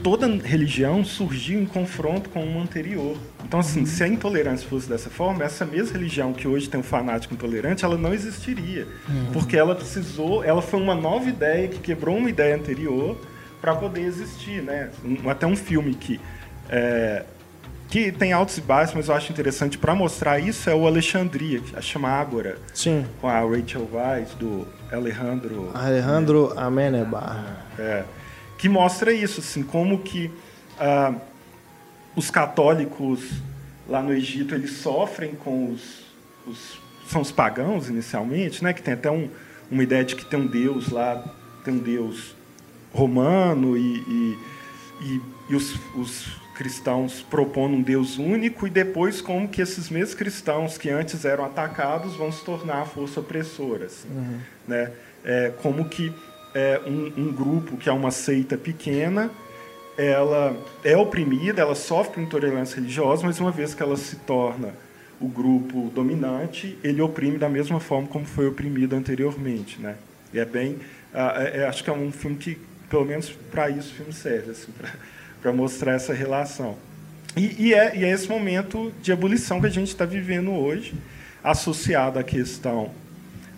toda religião surgiu em confronto com uma anterior. Então, assim, uhum. se a intolerância fosse dessa forma, essa mesma religião que hoje tem um fanático intolerante, ela não existiria. Uhum. Porque ela precisou, ela foi uma nova ideia que quebrou uma ideia anterior para poder existir, né? Um, até um filme que é, que tem altos e baixos, mas eu acho interessante para mostrar isso é o Alexandria, que chama Ágora. Sim. Com a Rachel Weisz, do Alejandro... Alejandro né? Amenebar. É, que mostra isso, assim, como que ah, os católicos lá no Egito, eles sofrem com os, os são os pagãos inicialmente, né? Que tem até um, uma ideia de que tem um deus lá, tem um deus romano e, e, e, e os, os cristãos propondo um Deus único e depois como que esses mesmos cristãos que antes eram atacados vão se tornar a força opressora. Assim, uhum. né? É, como que é, um, um, grupo que é uma seita pequena, ela é oprimida, ela sofre intolerância religiosa, mas uma vez que ela se torna o grupo dominante, ele oprime da mesma forma como foi oprimido anteriormente. Né? E é bem... É, é, acho que é um filme que, pelo menos para isso, o filme serve. Assim, para mostrar essa relação. E, e, é, e, é, esse momento de ebulição que a gente está vivendo hoje, associado à questão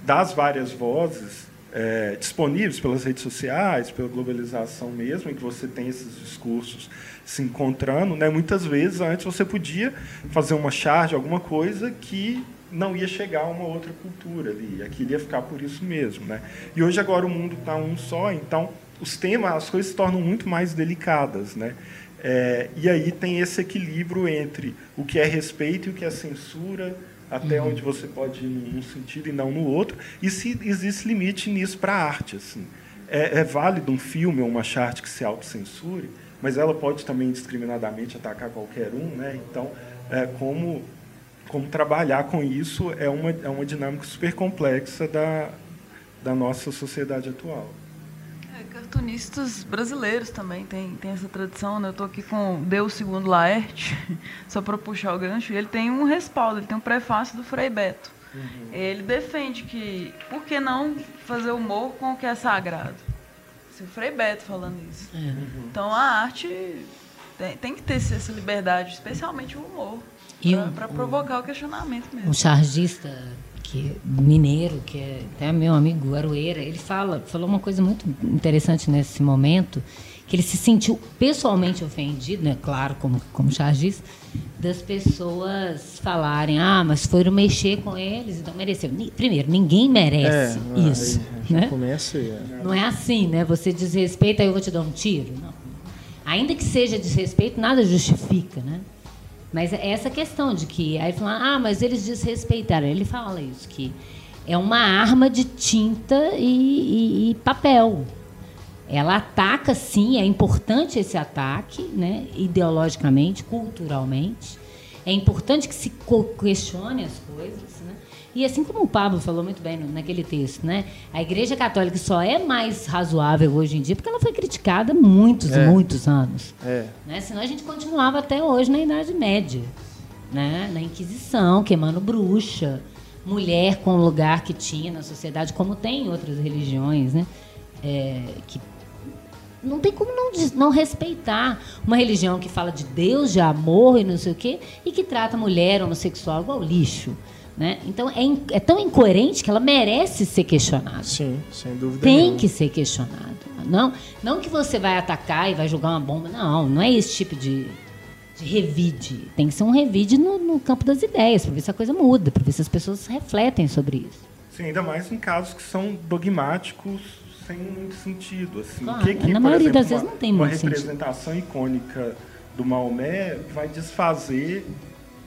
das várias vozes é, disponíveis pelas redes sociais, pela globalização mesmo, em que você tem esses discursos se encontrando. Né? Muitas vezes, antes, você podia fazer uma charge, alguma coisa que não ia chegar a uma outra cultura ali, aquilo ia ficar por isso mesmo. Né? E hoje, agora, o mundo está um só, então os temas, as coisas se tornam muito mais delicadas, né? É, e aí tem esse equilíbrio entre o que é respeito e o que é censura, até uhum. onde você pode ir num sentido e não no outro, e se existe limite nisso para a arte. Assim. É, é, válido um filme ou uma charte que se autocensure, mas ela pode também indiscriminadamente atacar qualquer um. Né? Então, é, como, como trabalhar com isso é uma, é uma dinâmica super complexa da, da nossa sociedade atual cartunistas brasileiros também tem, tem essa tradição. Né? Eu estou aqui com Deus segundo Laerte, só para puxar o gancho. Ele tem um respaldo, ele tem um prefácio do Frei Beto. Uhum. Ele defende que, por que não fazer humor com o que é sagrado? Se o Frei Beto falando isso. Uhum. Então a arte tem, tem que ter essa liberdade, especialmente o humor, para provocar o questionamento mesmo. Um chargista que mineiro, que é até meu amigo Aroeira, ele fala, falou uma coisa muito interessante nesse momento, que ele se sentiu pessoalmente ofendido, né, claro, como como chargista, das pessoas falarem: "Ah, mas foram mexer com eles, então mereceram". Primeiro, ninguém merece é, isso, aí, né? Começa, é. Não é assim, né? Você desrespeita, aí eu vou te dar um tiro, não. Ainda que seja desrespeito, nada justifica, né? Mas é essa questão de que aí falam, ah, mas eles desrespeitaram. Ele fala isso, que é uma arma de tinta e, e, e papel. Ela ataca, sim, é importante esse ataque, né, ideologicamente, culturalmente. É importante que se questione as coisas. E assim como o Pablo falou muito bem naquele texto, né? A Igreja Católica só é mais razoável hoje em dia porque ela foi criticada muitos, é. muitos anos. É. Né? Senão a gente continuava até hoje na Idade Média, né? Na Inquisição, queimando bruxa, mulher com o lugar que tinha na sociedade, como tem em outras religiões, né? É, que não tem como não, não respeitar uma religião que fala de Deus, de amor e não sei o quê, e que trata a mulher homossexual igual lixo. Né? Então é, é, tão incoerente que ela merece ser questionada. Sim, sem dúvida. Tem nenhuma. que ser questionada. Não, não que você vai atacar e vai jogar uma bomba. Não, não é esse tipo de, de revide. Tem que ser um revide no, no campo das ideias, para ver se a coisa muda, para ver se as pessoas refletem sobre isso. Sim, ainda mais em casos que são dogmáticos sem muito sentido. Assim. Claro, que, que, na maioria exemplo, das vezes não tem muito sentido. Uma representação icônica do Maomé vai desfazer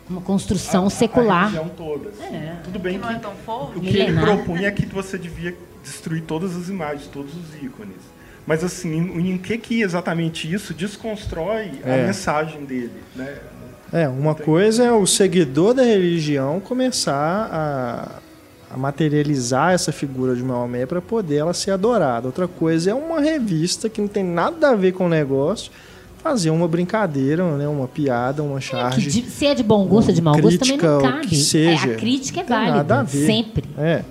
uma construção a, secular. A toda. Assim. É. Tudo bem que, que, não é tão forte. o que ele propunha é que você devia destruir todas as imagens, todos os ícones. Mas assim, em, em que que exatamente isso desconstrói é. a mensagem dele, né? É, uma coisa é o seguidor da religião começar a, a materializar essa figura de Maomé para poder ela ser adorada. Outra coisa é uma revista que não tem nada a ver com o negócio fazer uma brincadeira, né, uma piada, uma charge. É de, se é de bom gosto ou de mau gosto também não cabe. Seja, é, a crítica é válida, nada a ver. sempre. É.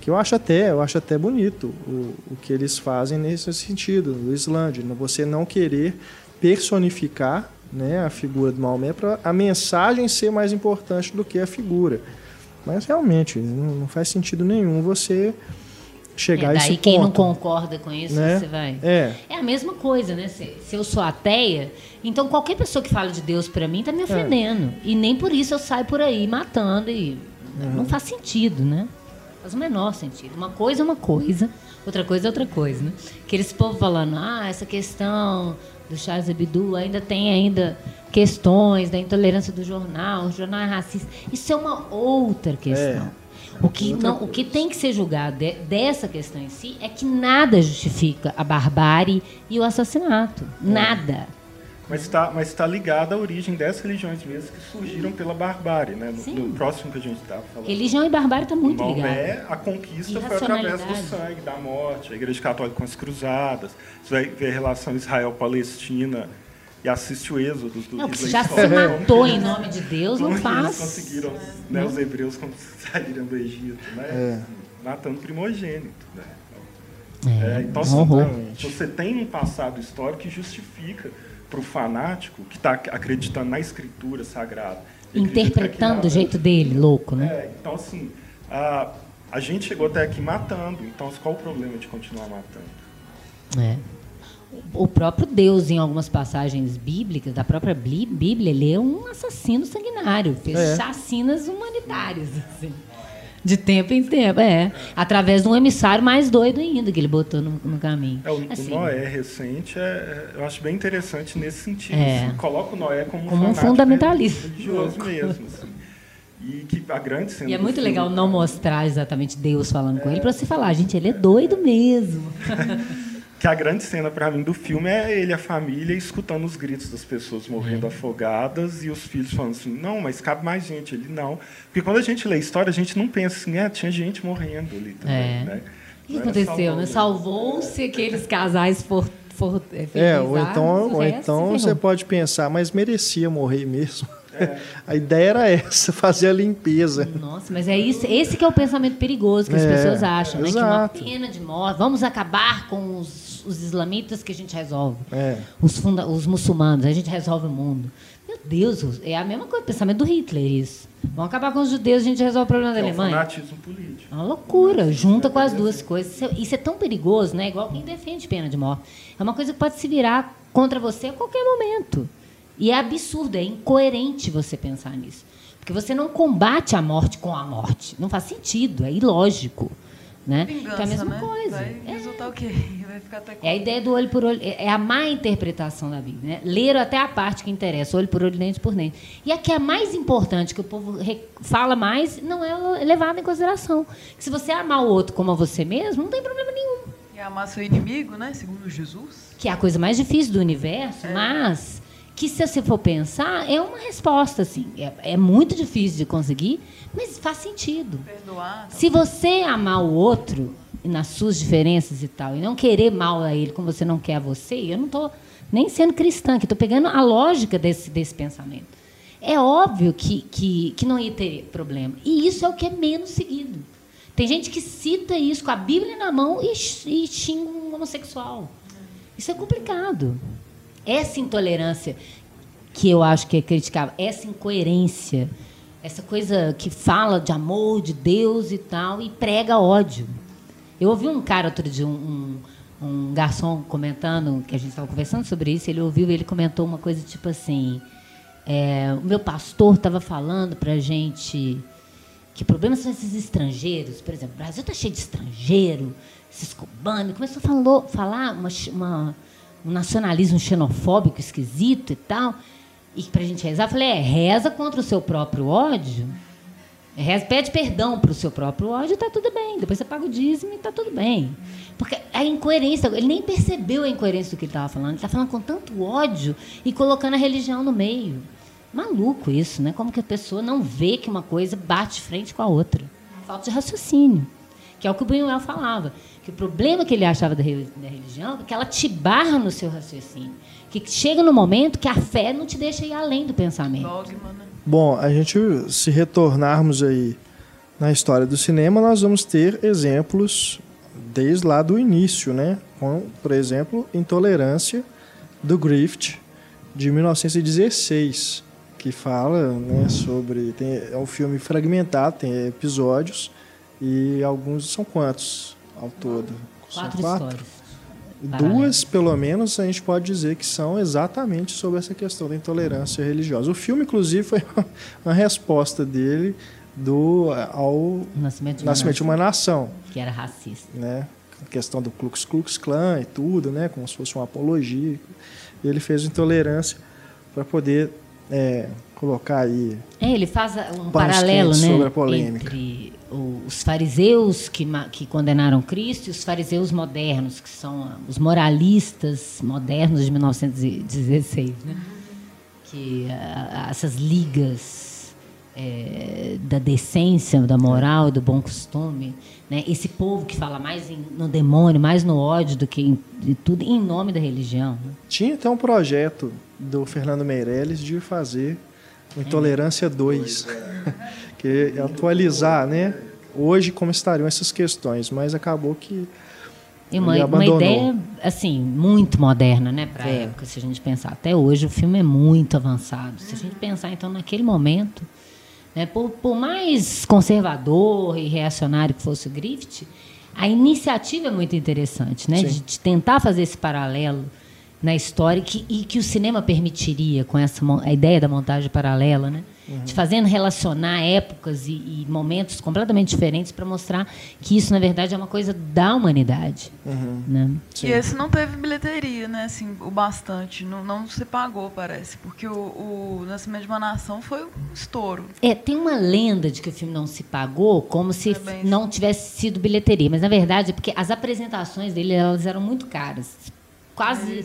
Que eu acho até, eu acho até bonito o, o que eles fazem nesse sentido, no Islândia, você não querer personificar né, a figura do Maomé para a mensagem ser mais importante do que a figura. Mas realmente não faz sentido nenhum você chegar é, a daí esse quem ponto. não concorda com isso, né? você vai. É. É a mesma coisa, né? Se, se eu sou ateia, então qualquer pessoa que fala de Deus pra mim É. tá me ofendendo. E nem por isso eu saio por aí matando e Uhum. não faz sentido, né? Faz o menor sentido. Uma coisa é uma coisa, outra coisa é outra coisa, né? Aqueles povo falando, ah, essa questão do Charles Hebdo ainda tem ainda questões da intolerância do jornal, o jornal é racista. Isso é uma outra questão. O que, não, o que tem que ser julgado de- dessa questão em si é que nada justifica a barbárie e o assassinato. Nada. Mas está mas está ligado à origem dessas religiões mesmo que surgiram pela barbárie, né? No, no próximo que a gente estava falando. Religião e barbárie está muito ligado. Maomé, a conquista foi através do sangue, da morte, a Igreja Católica com as cruzadas. Você vai ver a relação Israel-Palestina e assiste o êxodo do Não, dos porque já se matou em nome de Deus, não que eles faz. conseguiram, né, os hebreus quando saíram do Egito, né? É. Matando primogênito, né? É, É, então, um assim, horror. você tem um passado histórico que justifica para o fanático que está acreditando na escritura sagrada. Interpretando do jeito dele, louco, né? É, então, assim, a, a gente chegou até aqui matando. Então, qual o problema de continuar matando? É. O próprio Deus, em algumas passagens bíblicas, da própria Bí- Bíblia, ele é um assassino sanguinário, fez É. chacinas humanitárias. assim. De tempo em tempo, é. Através de um emissário mais doido ainda que ele botou no, no caminho. É, o, Assim, o Noé recente, é, é- eu acho bem interessante nesse sentido. É. assim, coloca o Noé como, Como um fundamentalista. religioso mesmo. Assim. E que a grande cena E é muito filme- legal não mostrar exatamente Deus falando com ele, para você falar, gente, ele é doido mesmo. Que a grande cena para mim do filme é ele e a família escutando os gritos das pessoas morrendo afogadas e os filhos falando assim: não, mas cabe mais gente. Ele não. Porque quando a gente lê a história, a gente não pensa assim: é, tinha gente morrendo ali também. É. Né? O que aconteceu, né? Salvou-se aqueles casais for, for, É, ou então, ou resto então você pode pensar, mas merecia morrer mesmo. A ideia era essa, fazer a limpeza. Nossa, mas é isso, esse que é o pensamento perigoso que as É, pessoas acham, né? exato. Que uma pena de morte, vamos acabar com os, os islamitas que a gente resolve. É. Os, funda, os muçulmanos, a gente resolve o mundo. Meu Deus, é a mesma coisa, pensamento do Hitler isso. Vamos acabar com os judeus, a gente resolve o problema da É um Alemanha. fanatismo político. É uma loucura, junta com as duas coisas. Isso é- Isso é tão perigoso, né? Igual quem defende pena de morte. É uma coisa que pode se virar contra você a qualquer momento. E é absurdo, é incoerente você pensar nisso. Porque você não combate a morte com a morte. Não faz sentido, é ilógico. Né? Vingança, é a mesma né? coisa. Vai É. resultar o quê? Vai ficar até É a ideia do olho por olho, é é a má interpretação da Bíblia. Né? Ler até a parte que interessa, olho por olho, dente por dente. E a que é mais importante, que o povo fala mais, não é levada em consideração. Que se você amar o outro como a você mesmo, não tem problema nenhum. E amar seu inimigo, né? Segundo Jesus. Que é a coisa mais difícil do universo, mas que se você for pensar, é uma resposta, assim. É, é muito difícil de conseguir, mas faz sentido. Perdoar. Se você amar o outro nas suas diferenças e tal, e não querer mal a ele como você não quer a você, eu não estou nem sendo cristã, que estou pegando a lógica desse, desse pensamento. É óbvio que, que, que não ia ter problema. E isso é o que é menos seguido. Tem gente que cita isso com a Bíblia na mão e, e xinga um homossexual. Isso é complicado. Essa intolerância que eu acho que é criticável, essa incoerência, essa coisa que fala de amor, de Deus e tal, e prega ódio. Eu ouvi um cara outro dia, um, um, um garçom comentando, que a gente estava conversando sobre isso, ele ouviu e ele comentou uma coisa tipo assim: é, o meu pastor estava falando para gente que problemas são esses estrangeiros, por exemplo, o Brasil está cheio de estrangeiro, esses cubanos, começou a falou, falar uma, uma- um nacionalismo xenofóbico esquisito e tal, e para a gente rezar, eu falei, é, reza contra o seu próprio ódio, reza, pede perdão para o seu próprio ódio, está tudo bem, depois você paga o dízimo e está tudo bem. Porque a incoerência, ele nem percebeu a incoerência do que ele estava falando, ele está falando com tanto ódio e colocando a religião no meio. Maluco isso, né? Como que a pessoa não vê que uma coisa bate frente com a outra? Falta de raciocínio. Que é o que o Buñuel falava. Que o problema que ele achava da, re- da religião é que ela te barra no seu raciocínio. Que chega no momento que a fé não te deixa ir além do pensamento. Né? Bom, a gente, se retornarmos aí na história do cinema, nós vamos ter exemplos desde lá do início, né? Com, por exemplo, Intolerância, do Griffith, de 1916, que fala né, sobre... Tem, é um filme fragmentado, tem episódios, e alguns... São quantos? Ao todo. Quatro, quatro? histórias. Duas, pelo menos, a gente pode dizer que são exatamente sobre essa questão da intolerância religiosa. O filme, inclusive, foi uma resposta dele do, ao Nascimento de, Nascimento de uma Nação. Que era racista. Né? A questão do Klux Klux Klan e tudo, né? como se fosse uma apologia. Ele fez intolerância para poder é, colocar aí. É, ele faz um paralelo né, sobre a polêmica. entre os fariseus que, que condenaram Cristo e os fariseus modernos, que são os moralistas modernos de 1916. Né? Que a, essas ligas é, da decência, da moral e do bom costume, né? esse povo que fala mais em, no demônio, mais no ódio do que em de tudo, em nome da religião. Né? Tinha até um projeto do Fernando Meirelles de fazer Intolerância 2. que é atualizar, né? Hoje como estariam essas questões, mas acabou que e uma, uma ideia assim muito moderna, né, para a é. época, se a gente pensar. Até hoje o filme é muito avançado. Se a gente pensar então naquele momento, né, por, por mais conservador e reacionário que fosse o Griffith, a iniciativa é muito interessante, né, de, de tentar fazer esse paralelo na história que, e que o cinema permitiria com essa a ideia da montagem paralela, né? Uhum. De fazendo relacionar épocas e, e momentos completamente diferentes para mostrar que isso na verdade é uma coisa da humanidade, uhum. né? E esse não teve bilheteria, né? Assim, o bastante, não, não se pagou parece, porque o, o Nascimento de uma Nação foi um estouro. É, tem uma lenda de que o filme não se pagou, como se é não tivesse sido bilheteria, mas na verdade é porque as apresentações dele elas eram muito caras quase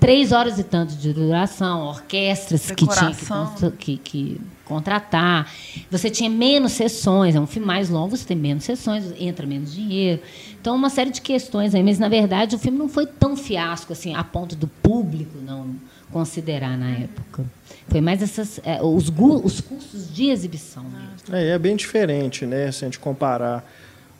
três horas e tanto de duração, orquestras que tinha que, que, que, contratar. Você tinha menos sessões, é um filme mais longo, você tem menos sessões, entra menos dinheiro. Então, uma série de questões aí, mas na verdade o filme não foi tão fiasco assim, a ponto do público não considerar na época. Foi mais essas, é, os, os custos de exibição. Mesmo. É, é bem diferente, né? Se a gente comparar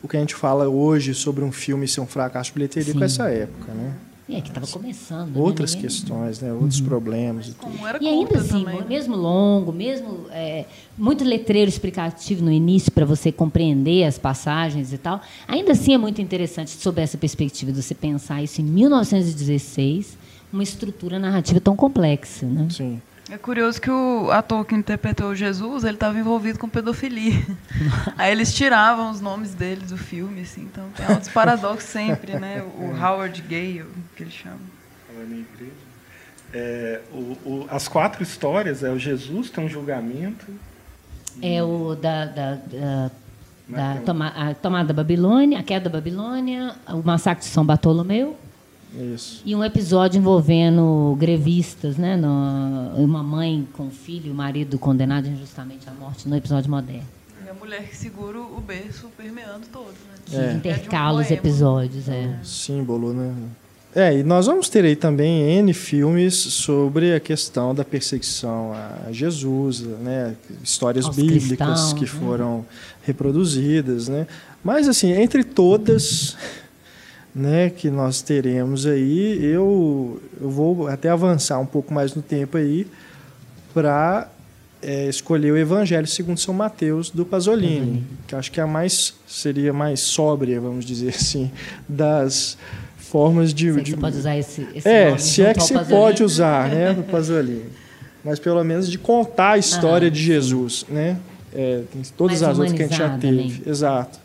o que a gente fala hoje sobre um filme ser um fracasso de bilheteria Sim. com essa época, né? É, que estava começando. Né? Outras né? questões, né? outros uhum. problemas. E, tudo. e ainda assim, também, né? mesmo longo, mesmo é, muito letreiro explicativo no início para você compreender as passagens e tal, ainda assim é muito interessante sob essa perspectiva de você pensar isso em 1916, uma estrutura narrativa tão complexa. Né? Sim. É curioso que o ator que interpretou Jesus, ele estava envolvido com pedofilia. Aí eles tiravam os nomes dele do filme, assim. Então tem outros paradoxos sempre, né? O Howard Gale, que ele chama. É, o, o, as quatro histórias é o Jesus tem um julgamento. É o da, da, da, da toma, a tomada da Babilônia, a queda da Babilônia, o massacre de São Bartolomeu. Isso. E um episódio envolvendo grevistas, né? No, uma mãe com filho, o marido condenado injustamente à morte, no episódio moderno. E a mulher que segura o berço permeando todo, né? Que é. intercala é um os episódios, é. Um símbolo, né? É, e nós vamos ter aí também N filmes sobre a questão da perseguição a Jesus, né? histórias Aos bíblicas cristãos, que né? foram reproduzidas. Né? Mas, assim, entre todas, né, que nós teremos aí, eu, eu vou até avançar um pouco mais no tempo aí para é, escolher o Evangelho segundo São Mateus do Pasolini, uhum. que acho que é a mais seria mais sóbria, vamos dizer assim, das formas de, de... Você pode usar esse, esse é, se é que se pode usar, né, do Pasolini, mas pelo menos de contar a história de Jesus, né, é, todas mais as outras que a gente já teve, exato.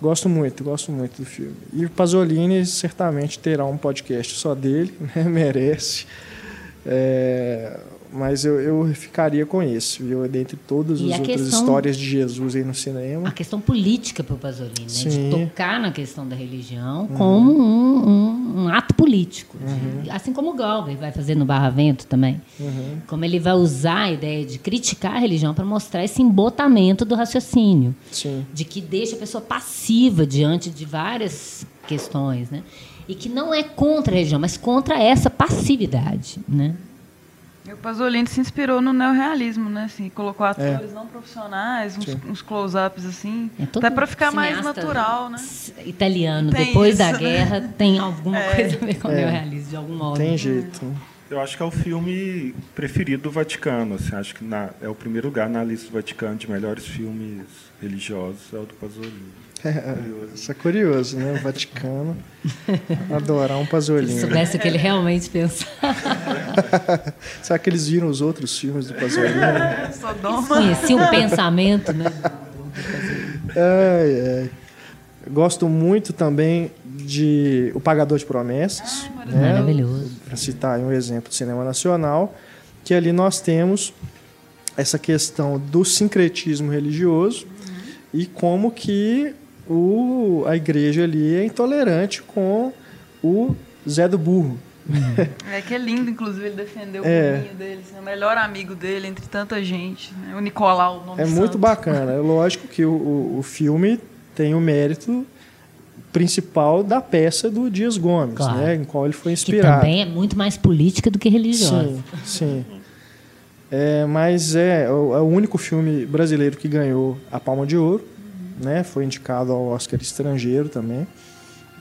Gosto muito, gosto muito do filme. E o Pasolini certamente terá um podcast só dele, né? merece. É, mas eu, eu ficaria com esse, viu? Dentre todas as outras questão, histórias de Jesus aí no cinema. A questão política para o Pasolini, né? de tocar na questão da religião uhum. como um, um, um, ato político. Uhum. Assim como o Galber vai fazer no Barra Vento também. Uhum. Como ele vai usar a ideia de criticar a religião para mostrar esse embotamento do raciocínio. Sim. De que deixa a pessoa passiva diante de várias questões, né? E que não é contra a religião, mas contra essa passividade, né? O Pasolini se inspirou no neorrealismo, né? Assim, colocou atores é. não profissionais, uns, uns close-ups assim, é até para ficar mais natural, né? Italiano, tem depois isso, da né? guerra, tem alguma é. coisa a ver com o é. neorrealismo, de algum modo. Tem jeito. Eu acho que é o filme preferido do Vaticano. Assim, acho que na, é o primeiro lugar na lista do Vaticano de melhores filmes religiosos, é o do Pasolini. É, isso é curioso, né? O Vaticano adorar um Pasolini. Se soubesse o que ele realmente pensava. Será que eles viram os outros filmes do Pasolini? Sodoma. Conhecia um pensamento, né? Ai, ai. Gosto muito também de O Pagador de Promessas. Ai, né? Maravilhoso. Para citar um exemplo do cinema nacional, que ali nós temos essa questão do sincretismo religioso e como que o, a igreja ali é intolerante com o Zé do Burro. É que é lindo, inclusive, ele defendeu É. o caminho dele, o melhor amigo dele entre tanta gente. né? O Nicolau, o nome É muito santo. bacana. É lógico que o, o, o filme tem o mérito principal da peça do Dias Gomes, Claro. né, em qual ele foi Que inspirado. também é muito mais política do que religiosa. Sim, sim. É, mas é o, é o único filme brasileiro que ganhou a Palma de Ouro, né? Foi indicado ao Oscar estrangeiro também.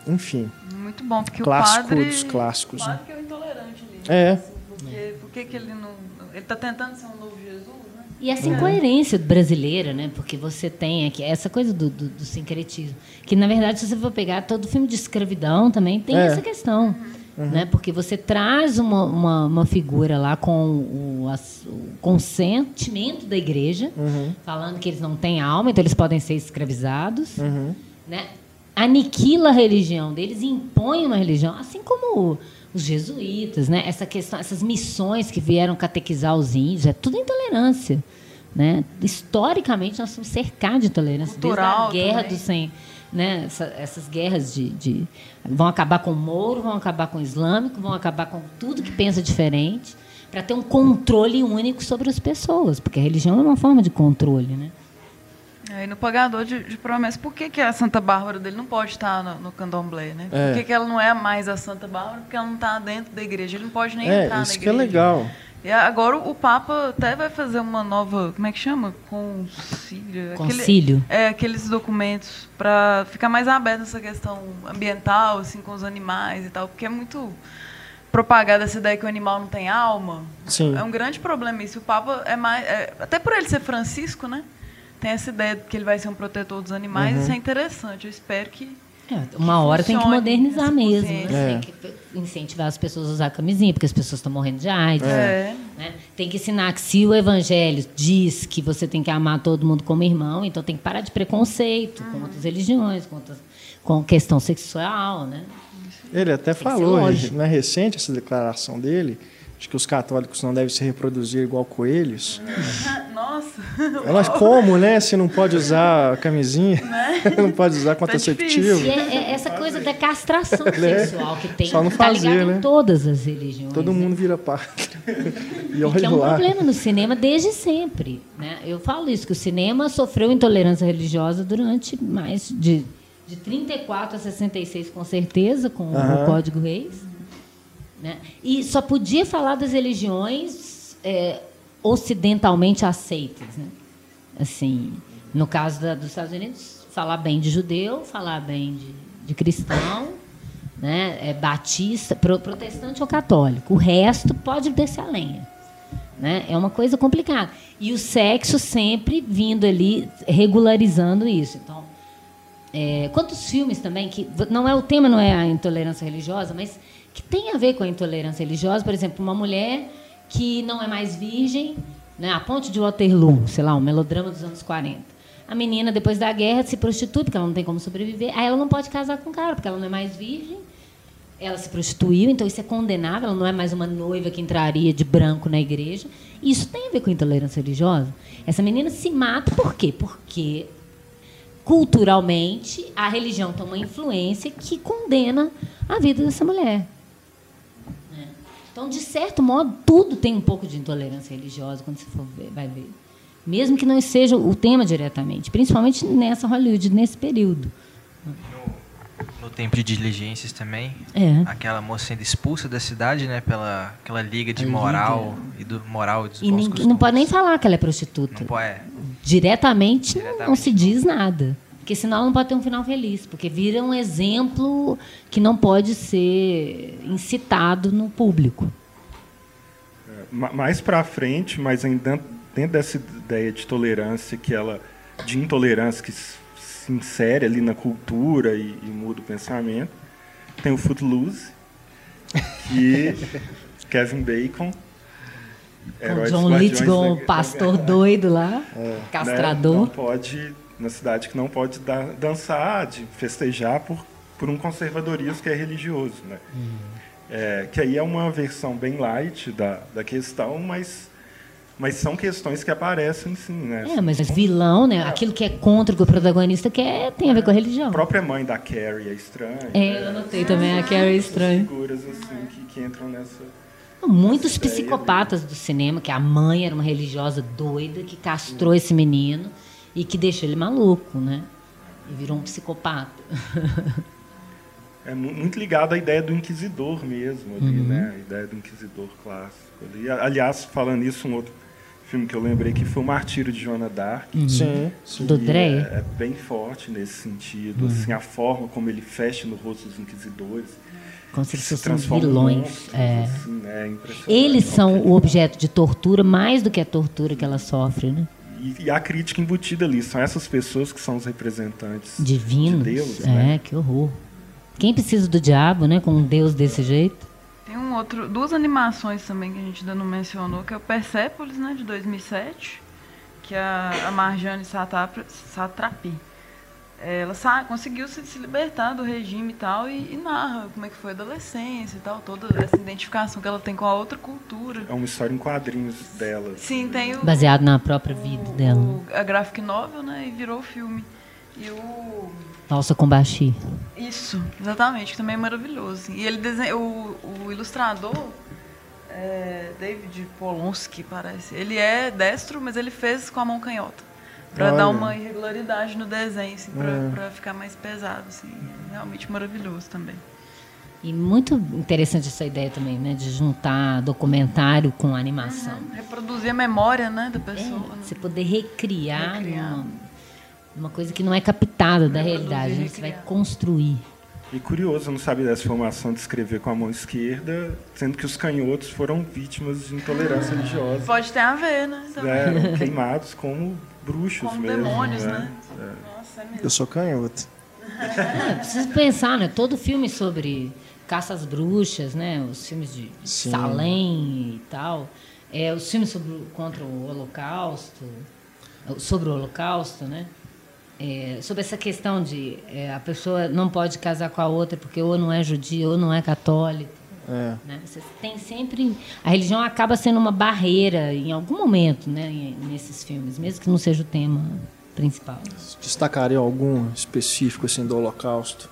Enfim, Muito bom, porque clássico o padre... dos clássicos. O né? padre que é o intolerante ali. É. Assim, porque, por que que ele não... Ele tá tentando ser um novo Jesus, né? E essa incoerência brasileira, né? Porque você tem aqui essa coisa do, do, do sincretismo. Que, na verdade, se você for pegar todo filme de escravidão também tem É. essa questão. Né? Porque você traz uma, uma, uma figura lá com o, o consentimento da igreja, Uhum. falando que eles não têm alma, então eles podem ser escravizados. Uhum. né? aniquila a religião deles e impõe uma religião, assim como os jesuítas, né? Essa questão, essas missões que vieram catequizar os índios, é tudo intolerância, né? Historicamente nós somos cercados de intolerância Cultural desde a guerra também. do sem, né? Essa- essas guerras de, de- vão acabar com o Moro, vão acabar com o islâmico, vão acabar com tudo que pensa diferente, para ter um controle único sobre as pessoas, porque a religião é uma forma de controle, né? Aí no pagador de, de promessa, por que, que a Santa Bárbara dele não pode estar no, no candomblé, né? Por É. que, que ela não é mais a Santa Bárbara? Porque ela não está dentro da igreja. Ele não pode nem É, entrar isso na que é igreja. legal. E agora o Papa até vai fazer uma nova, como é que chama? Concílio. Aquele- Concílio. é, aqueles documentos para ficar mais aberto essa questão ambiental, assim, com os animais e tal, porque é muito propagada essa ideia que o animal não tem alma. Sim. É um grande problema isso. O Papa é mais, é, até por ele ser Francisco, né? Tem essa ideia de que ele vai ser um protetor dos animais. Uhum. Isso é interessante. Eu espero que É, uma hora tem que funcione modernizar mesmo, né? É. Tem que incentivar as pessoas a usar camisinha, porque as pessoas estão morrendo de AIDS. É. né? Tem que ensinar que se o evangelho diz que você tem que amar todo mundo como irmão, então tem que parar de preconceito com outras religiões, com, outras, com questão sexual, né? Ele até ser falou, lógico. não é recente essa declaração dele, de que os católicos não devem se reproduzir igual coelhos. Nossa. Mas como, né? Se não pode usar camisinha, não pode usar contraceptivo. E é, é essa coisa da castração Né? sexual que tem Só não que tá fazer, ligada né? em todas as religiões. Todo né? mundo vira padre. E E olha que é um lá. problema no cinema desde sempre. Né? Eu falo isso, que o cinema sofreu intolerância religiosa durante mais de, de 34 a 66, com certeza, com o Código Reis. Né? E só podia falar das religiões é, ocidentalmente aceitas. Né? Assim, no caso da- dos Estados Unidos, falar bem de judeu, falar bem de, de cristão, né? é, batista, pro- protestante ou católico. O resto pode descer a lenha. Né? É uma coisa complicada. E o sexo sempre vindo ali, regularizando isso. Então, é, quantos filmes também que não é o tema não é a intolerância religiosa, mas que tem a ver com a intolerância religiosa, por exemplo, uma mulher que não é mais virgem, né, a Ponte de Waterloo, sei lá, um melodrama dos anos 40. A menina depois da guerra se prostitui porque ela não tem como sobreviver. Aí ela não pode casar com o cara porque ela não é mais virgem. Ela se prostituiu, então isso é condenável. Ela não é mais uma noiva que entraria de branco na igreja. Isso tem a ver com intolerância religiosa. Essa menina se mata por quê? Porque culturalmente a religião tem uma influência que condena a vida dessa mulher. Então, de certo modo, tudo tem um pouco de intolerância religiosa quando você for ver, vai ver. Mesmo que não seja o tema diretamente, principalmente nessa Hollywood, nesse período. No tempo de diligências também, É. aquela moça sendo expulsa da cidade, né, pela aquela liga de A liga. moral e do moral e dos E bons ninguém, não pode nem falar que ela é prostituta. Não pode, é. Diretamente, não- não Diretamente se diz nada. Porque senão ela não pode ter um final feliz. Porque vira um exemplo que não pode ser incitado no público. Ma- mais para frente, mas ainda dentro dessa ideia de tolerância que ela de intolerância que se insere ali na cultura e, e muda o pensamento. Tem o Footloose, que Kevin Bacon com John Lithgow, pastor doido lá, é, castrador. Né? Não pode, na cidade que não pode dar, dançar, de festejar por, por um conservadorismo que é religioso. Né? Uhum. É, que aí é uma versão bem light da, da questão, mas mas são questões que aparecem sim, né? É, mas vilão, né? É. Aquilo que é contra o que o protagonista quer tem a ver com a religião. A própria mãe da Carrie é estranha. É, né? eu notei também, a Carrie é estranha. figuras assim que, que entram nessa Muitos psicopatas do cinema, que a mãe era uma religiosa doida que castrou esse menino e que deixou ele maluco, né? E virou um psicopata. É muito ligado à ideia do inquisidor mesmo, ali, uhum. né? A ideia do inquisidor clássico. Ali. Aliás, falando isso, um outro filme que eu lembrei que foi o Martírio de Joana Dark. Uhum. Sim. Do Dreyer. É, é, bem forte nesse sentido, uhum. assim, a forma como ele fecha no rosto dos inquisidores como se eles fossem vilões. É. Assim, né? Eles são o objeto de tortura mais do que a tortura que ela sofre, né? E, e a crítica embutida ali, são essas pessoas que são os representantes divinos. De Deus, é, né? que horror. Quem precisa do diabo, né? Com um Deus desse jeito. Tem um outro, duas animações também que a gente ainda não mencionou, que é o Persepolis, né, de 2007, que é a, a Marjane Satrapi ela conseguiu se, se, libertar do regime e tal, e, e, narra como é que foi a adolescência e tal, toda essa identificação que ela tem com a outra cultura. É uma história em quadrinhos dela. Sim, tem o... Baseado na própria vida o, dela. O, a graphic novel, né, e virou filme. E o... Nossa, com Bashi. Isso, exatamente, que também é maravilhoso. Assim. E ele desenha, o, o ilustrador, é David Polonsky, parece, ele é destro, mas ele fez com a mão canhota para dar uma irregularidade no desenho, assim, para é. ficar mais pesado, assim, é realmente maravilhoso também. E muito interessante essa ideia também, né, de juntar documentário com animação. Uhum. Reproduzir a memória, né, da pessoa. É, né? Você poder recriar, recriar. Uma, uma, coisa que não é captada da realidade, né? você vai construir. E curioso, eu não sabia dessa formação de escrever com a mão esquerda, sendo que os canhotos foram vítimas de intolerância religiosa. Pode ter a ver, né? Também. Eram queimados como bruxos como mesmo. demônios, né? né? É. Nossa, é mesmo. Eu sou canhoto. É, precisa pensar, né? Todo filme sobre caça às bruxas, né? Os filmes de Sim. Salem e tal. É, os filmes sobre, contra o Holocausto, sobre o Holocausto, né? É, sobre essa questão de é, a pessoa não pode casar com a outra porque ou não é judia ou não é católica. É. Né? Você tem sempre. A religião acaba sendo uma barreira em algum momento né, nesses filmes, mesmo que não seja o tema principal. Destacaria algum específico assim, do Holocausto?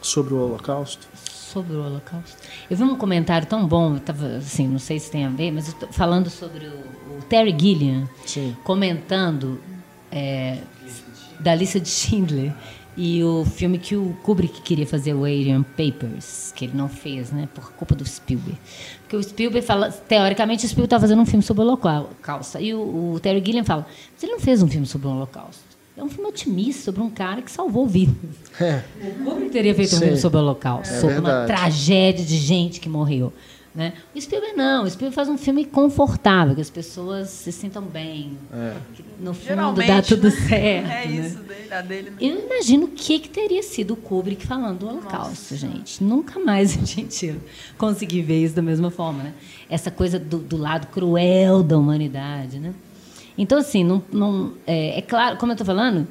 Sobre o Holocausto? Sobre o Holocausto. Eu vi um comentário tão bom, tava, assim, não sei se tem a ver, mas falando sobre o, o Terry Gilliam, Sim. comentando é, da lista de Schindler e o filme que o Kubrick queria fazer, o Alien Papers, que ele não fez, né, por culpa do Spielberg. Porque o Spielberg fala, teoricamente, o Spielberg está fazendo um filme sobre o Holocausto. E o, o Terry Gilliam fala, mas ele não fez um filme sobre o Holocausto. É um filme otimista sobre um cara que salvou vidas. É. O Kubrick teria feito Sim. um filme sobre o Holocausto, é sobre verdade. uma tragédia de gente que morreu. Né? O Spielberg não, o Spielberg faz um filme confortável, que as pessoas se sintam bem, é. no fundo dá tudo né? certo. É né? isso dele, a dele. Né? Eu imagino o que, que teria sido o Kubrick falando do Holocausto, Nossa. gente. Nunca mais a gente conseguir ver isso da mesma forma. Né? Essa coisa do, do lado cruel da humanidade. Né? Então, assim, não, não, é, é claro, como eu estou falando,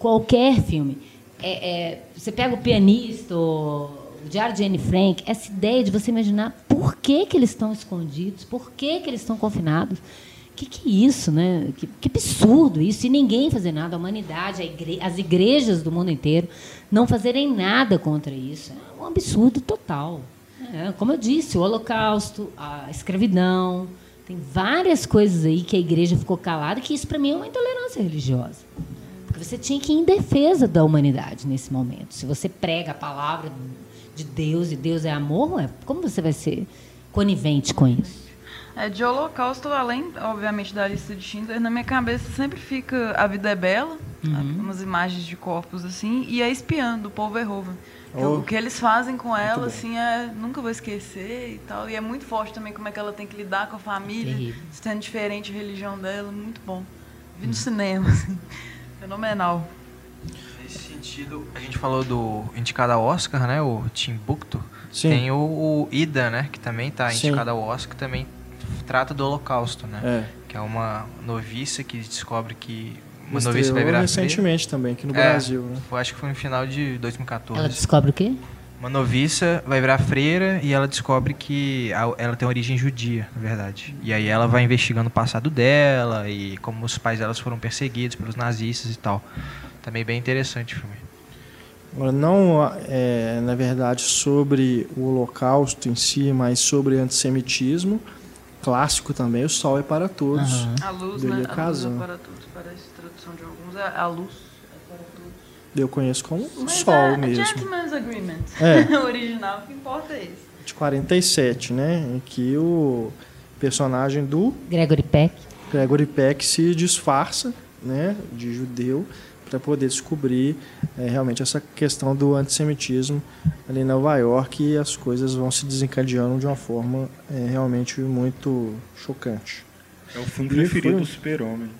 qualquer filme. É, é, você pega o pianista ou Diário de Anne Frank, essa ideia de você imaginar por que, que eles estão escondidos, por que, que eles estão confinados. O que, que é isso, né? Que, que, absurdo isso. E ninguém fazer nada, a humanidade, a igre as igrejas do mundo inteiro não fazerem nada contra isso. É um absurdo total. É, como eu disse, o Holocausto, a escravidão, tem várias coisas aí que a igreja ficou calada, que isso para mim é uma intolerância religiosa. Porque você tinha que ir em defesa da humanidade nesse momento. Se você prega a palavra de Deus e Deus é amor, é como você vai ser conivente com isso? É, de Holocausto, além, obviamente, da lista de Schindler, na minha cabeça sempre fica A Vida é Bela, uhum. umas imagens de corpos assim, e A Espiã, do Paul Verhoeven. Oh. O que eles fazem com ela, assim, é nunca vou esquecer e tal. E é muito forte também como é que ela tem que lidar com a família, sendo diferente a religião dela, muito bom. Vi no uhum. cinema, assim, fenomenal. Nesse sentido, a gente falou do indicado ao Oscar, né? O Timbuktu. Sim. Tem o, o Ida, né? Que também está Sim. indicado ao Oscar, que também trata do Holocausto, né? É. Que é uma noviça que descobre que uma Estreou noviça vai virar recentemente também aqui no É. Brasil, né? freira. Eu acho que foi no final de 2014. Ela descobre o quê? Uma noviça vai virar freira e ela descobre que a- ela tem origem judia, na verdade. E aí ela vai investigando o passado dela e como os pais delas foram perseguidos pelos nazistas e tal. Também bem interessante o filme. Agora, não é, na verdade sobre o holocausto em si, mas sobre antissemitismo. Clássico também, O Sol é para Todos. Aham. A luz, né? A luz Kazan. é para todos. Parece tradução de alguns. É a luz é para todos. Eu conheço como O Mas Sol é, mesmo. Gentleman's Agreement. É. o original, o que importa é esse. De 47, né? Em que o personagem do Gregory Peck. Gregory Peck se disfarça né, de judeu para poder descobrir é, realmente essa questão do antissemitismo ali em Nova York e as coisas vão se desencadeando de uma forma é, realmente muito chocante. É o filme E preferido foi- do Super-Homem.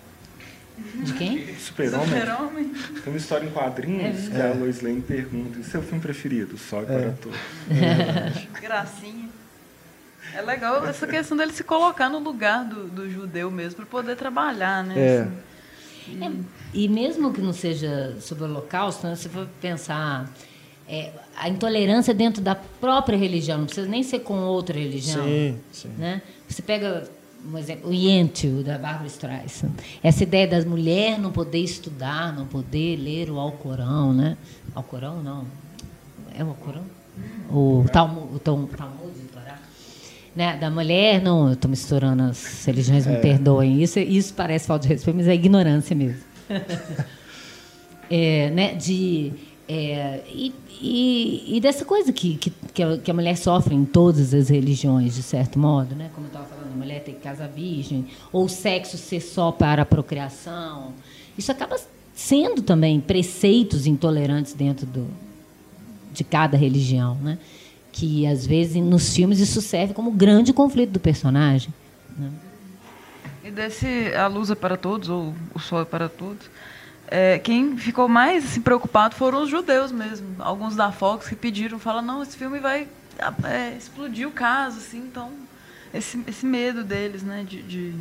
De quem? Super-Homem? Super-Homem. Tem uma história em quadrinhos que a Lois Lane pergunta: e seu filme preferido? Sol é para todos. Gracinha. É legal essa questão dele se colocar no lugar do, do judeu mesmo para poder trabalhar, né? É. assim. É, e mesmo que não seja sobre o holocausto, né, se for pensar é, a intolerância dentro da própria religião, não precisa nem ser com outra religião. Sim, sim. Né? Você pega, um exemplo, o Yentl, da Barbara Streisand. Essa ideia da mulher não poder estudar, não poder ler o Alcorão, né? Alcorão, não. É o Alcorão? O Talmud, o Tal- Talmud. Né? Da mulher, não, eu estou misturando as religiões, me perdoem. Isso, isso parece falta de respeito, mas é ignorância mesmo. É, né, de, é, e, e, e dessa coisa que, que, que a mulher sofre em todas as religiões, de certo modo, né? como eu estava falando, a mulher tem que casar virgem, ou o sexo ser só para a procriação. Isso acaba sendo também preceitos intolerantes dentro do, de cada religião, né? Que às vezes nos filmes isso serve como grande conflito do personagem. Né? E desse A Luz é para Todos, ou O Sol é para Todos, é, quem ficou mais assim, preocupado foram os judeus mesmo. Alguns da Fox que pediram, falam, não, esse filme vai é, explodir o caso, assim, então esse, esse medo deles, né, de, de...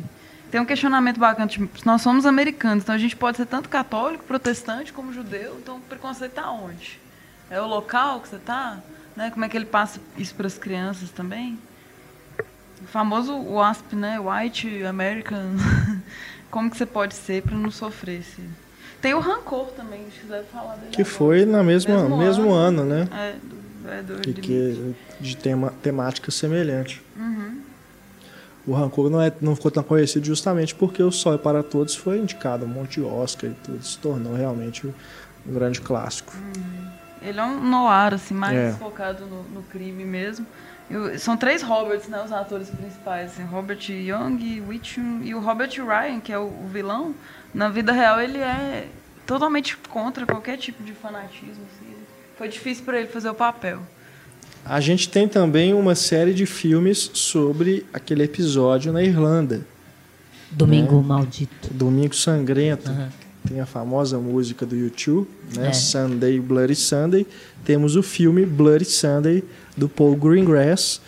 Tem um questionamento bacana, tipo, nós somos americanos, então a gente pode ser tanto católico, protestante, como judeu, então o preconceito está onde? É o local que você está? Né? Como é que ele passa isso para as crianças também? O famoso WASP, né? White American. Como que você pode ser para não sofrer esse... Tem o Rancor também, gente deve falar dele Que agora. foi na mesma, Mesmo mesmo, ano. ano, né? É, do, é do E de- que de tema, temática semelhante. Uhum. O Rancor não, é, não ficou tão conhecido justamente porque o Sol é para Todos foi indicado um monte de Oscar e tudo, se tornou realmente um grande clássico. Ele é um noir, assim, mais É. focado no, no crime mesmo. E o- são três Roberts, né? Os atores principais, assim, Robert Young, Witchum e o Robert Ryan, que é o, o vilão. Na vida real, ele é totalmente contra qualquer tipo de fanatismo. Assim. Foi difícil para ele fazer o papel. A gente tem também uma série de filmes sobre aquele episódio na Irlanda, Domingo Maldito. Domingo Sangrento. Aham. Tem a famosa música do YouTube, né? É. Sunday, Bloody Sunday. Temos o filme Bloody Sunday, do Paul Greengrass,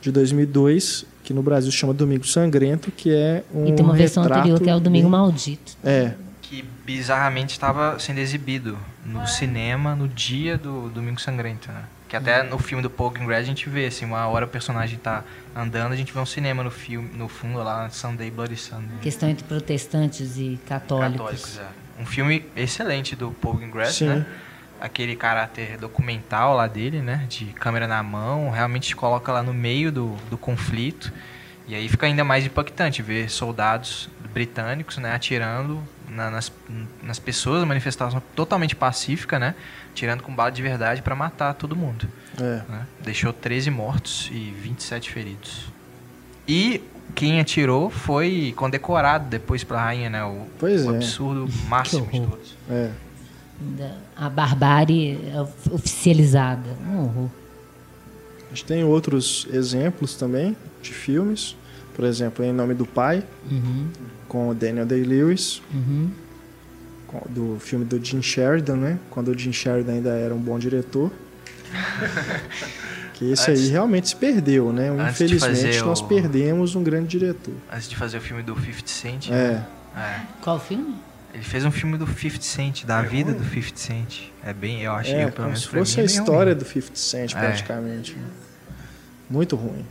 de 2002, que no Brasil chama Domingo Sangrento, que é um e tem uma versão retrato anterior que é o Domingo Maldito. É, Que bizarramente estava sendo exibido no cinema no dia do Domingo Sangrento, né? Que até no filme do Paul Greengrass a gente vê, assim, uma hora o personagem tá andando, a gente vê um cinema no filme, no fundo lá, Sunday Bloody Sunday. Questão entre protestantes e católicos. Católicos, é. Um filme excelente do Paul Greengrass, Sim. né? Aquele caráter documental lá dele, né? De câmera na mão, realmente te coloca lá no meio do, do conflito. E aí fica ainda mais impactante ver soldados britânicos, né? Atirando na- nas, nas pessoas, manifestação totalmente pacífica, né? Tirando com bala de verdade para matar todo mundo. é. né? Deixou 13 mortos e 27 feridos. E quem atirou foi condecorado depois pela rainha, né? O, Pois o é. absurdo máximo de todos. É. Da- A barbárie of- oficializada. Um horror. A gente tem outros exemplos também de filmes. Por exemplo, Em Nome do Pai, Uhum, com o Daniel Day-Lewis. uhum. do filme do Jim Sheridan, né? Quando o Jim Sheridan ainda era um bom diretor. que esse antes, aí realmente se perdeu, né? Infelizmente nós o... perdemos um grande diretor. Antes de fazer o filme do 50 Cent. É. é. Qual filme? Ele fez um filme do 50 Cent, da é vida ruim. do 50 Cent. É bem, eu achei, é, pelo menos se fosse mim, a história ruim. do 50 Cent, é. praticamente. É. Muito ruim.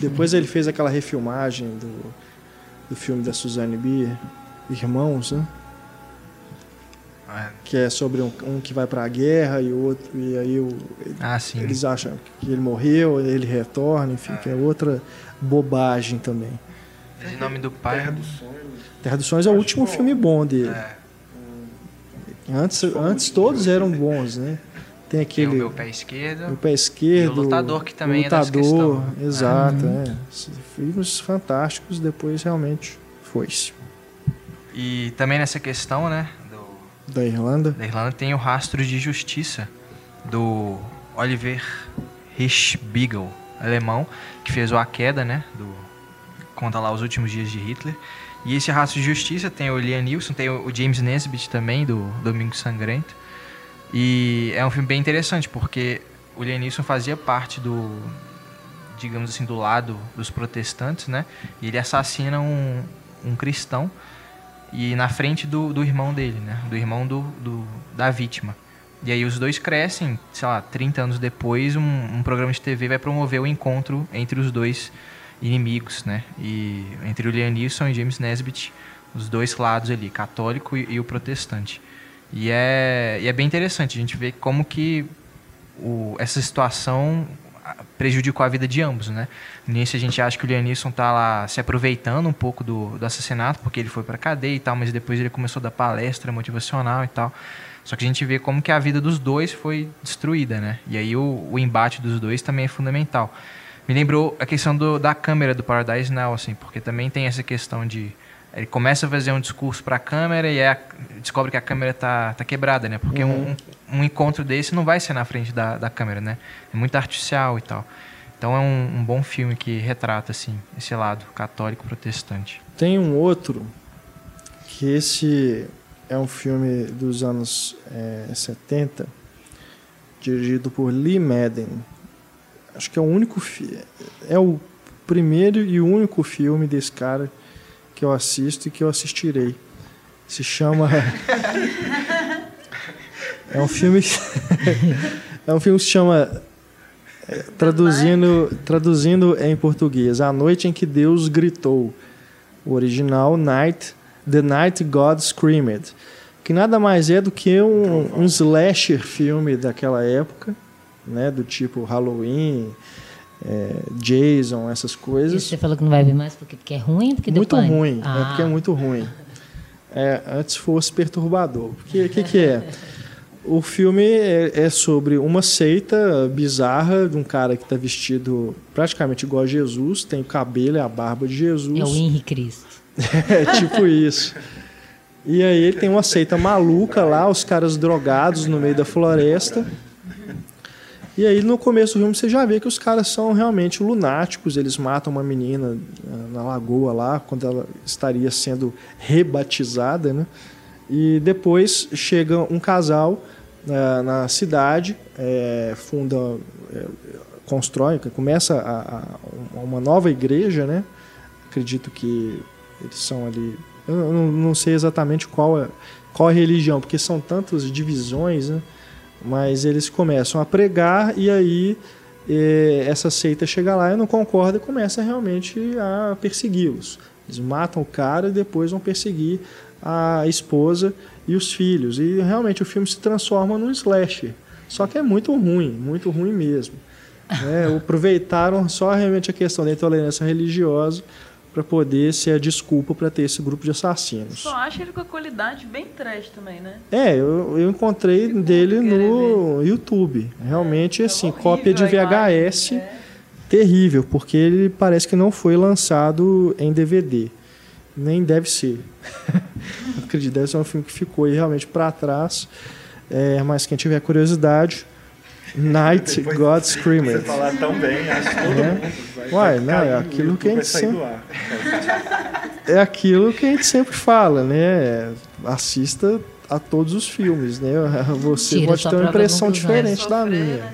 Depois ele fez aquela refilmagem do, do filme da Suzanne Bier, Irmãos, né? É. Que é sobre um, um que vai para a guerra e outro e aí o, ah, eles acham que ele morreu, ele retorna, enfim, que é outra bobagem também. Em nome do pai. Terra dos Sonhos. Terra dos Sonhos é o último filme bom dele. É. Antes, antes todos eram bons, né? Tem aquele. Tem o meu pé esquerdo. O pé esquerdo. E o lutador que também lutador, é questão. Exato, uhum. é. Filmes fantásticos, depois realmente foi-se. E também nessa questão, né? Da Irlanda. Da Irlanda tem o Rastro de Justiça, do Oliver Hirschbiegel, alemão, que fez o A Queda, né? Do, conta lá os últimos dias de Hitler. E esse Rastro de Justiça tem o Liam Neeson, tem o James Nesbitt também, do Domingo Sangrento. E é um filme bem interessante, porque o Liam Neeson fazia parte do, digamos assim, do lado dos protestantes, né? E ele assassina um, um cristão e na frente do, do irmão dele, né? Do irmão do, do, da vítima. E aí os dois crescem, sei lá, 30 anos depois, um, um programa de TV vai promover o encontro entre os dois inimigos, né? E entre o Liam Neeson e James Nesbitt, os dois lados ali, católico e, e o protestante. E é, e é bem interessante a gente ver como que o, essa situação prejudicou a vida de ambos, né? Nisso a gente acha que o Lianisson tá lá se aproveitando um pouco do, do assassinato, porque ele foi para cadeia e tal, mas depois ele começou a dar palestra motivacional e tal. Só que a gente vê como que a vida dos dois foi destruída, né? E aí o, o embate dos dois também é fundamental. Me lembrou a questão do, da câmera do Paradise Now, assim, porque também tem essa questão de ele começa a fazer um discurso para a câmera e descobre que a câmera tá, tá quebrada, né? Porque uhum. um, um, encontro desse não vai ser na frente da, da câmera, né? É muito artificial e tal. Então é um, um bom filme que retrata assim esse lado católico protestante. Tem um outro que esse é um filme dos anos é, 70, dirigido por Lee Madden. Acho que é o único é o primeiro e único filme desse cara que eu assisto e que eu assistirei. Se chama. é um filme. é um filme que se chama. É, traduzindo, traduzindo em português, A Noite em que Deus Gritou. O original, Night, The Night God Screamed. Que nada mais é do que um, um slasher filme daquela época, né? Do tipo Halloween, é, Jason, essas coisas. Você falou que não vai ver mais porque, porque é ruim? Porque muito ruim, ah. é porque é muito ruim. É, antes fosse perturbador. O que, que, que é? O filme é, é, sobre uma seita bizarra de um cara que está vestido praticamente igual a Jesus, tem o cabelo e a barba de Jesus. É o Henri Cristo. é tipo isso. E aí ele tem uma seita maluca lá, os caras drogados no meio da floresta. E aí no começo do filme você já vê que os caras são realmente lunáticos, eles matam uma menina eh, na lagoa lá, quando ela estaria sendo rebatizada, né? E depois chega um casal uh, na cidade, é, funda, é, constrói, começa a, a, uma nova igreja, né? Acredito que eles são ali, eu não, não sei exatamente qual é, qual é a religião, porque são tantas divisões, né? Mas eles começam a pregar e aí eh, essa seita chega lá e não concorda e começa realmente a persegui-los. Eles matam o cara e depois vão perseguir a esposa e os filhos. E realmente o filme se transforma num slasher. Só que é muito ruim, muito ruim mesmo. Né? Aproveitaram só realmente a questão da intolerância religiosa para poder ser a desculpa para ter esse grupo de assassinos. Só acha ele com a qualidade bem trash também, né? É, eu, eu encontrei Fico dele no ver. YouTube. Realmente, é, assim, é cópia de VHS é. terrível, porque ele parece que não foi lançado em DVD. Nem deve ser. Acredito, deve ser um filme que ficou aí realmente para trás. É, mas quem tiver curiosidade, Night God Screamer. Você falar tão bem, acho que todo é. mundo vai, Uai, não, é aquilo que a gente sempre... É aquilo que a gente sempre fala, né? Assista a todos os filmes, né? Você Tira pode ter uma impressão diferente da minha. Né?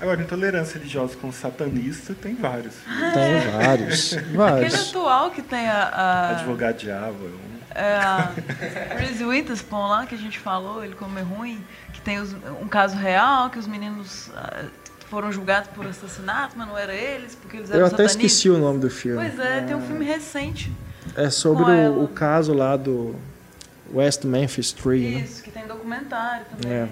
Agora, intolerância religiosa com satanista tem vários. Tem vários. vários. Aquele atual que tem a. a... Advogado diabo. É a Reese Witherspoon lá que a gente falou, ele como é ruim, que tem os, um caso real, que os meninos uh, foram julgados por assassinato, mas não era eles, porque eles eram Eu até esqueci o nome do filme. Pois é, tem um filme recente. É sobre o, o, caso lá do West Memphis 3, né? Isso, né? que tem documentário também. É.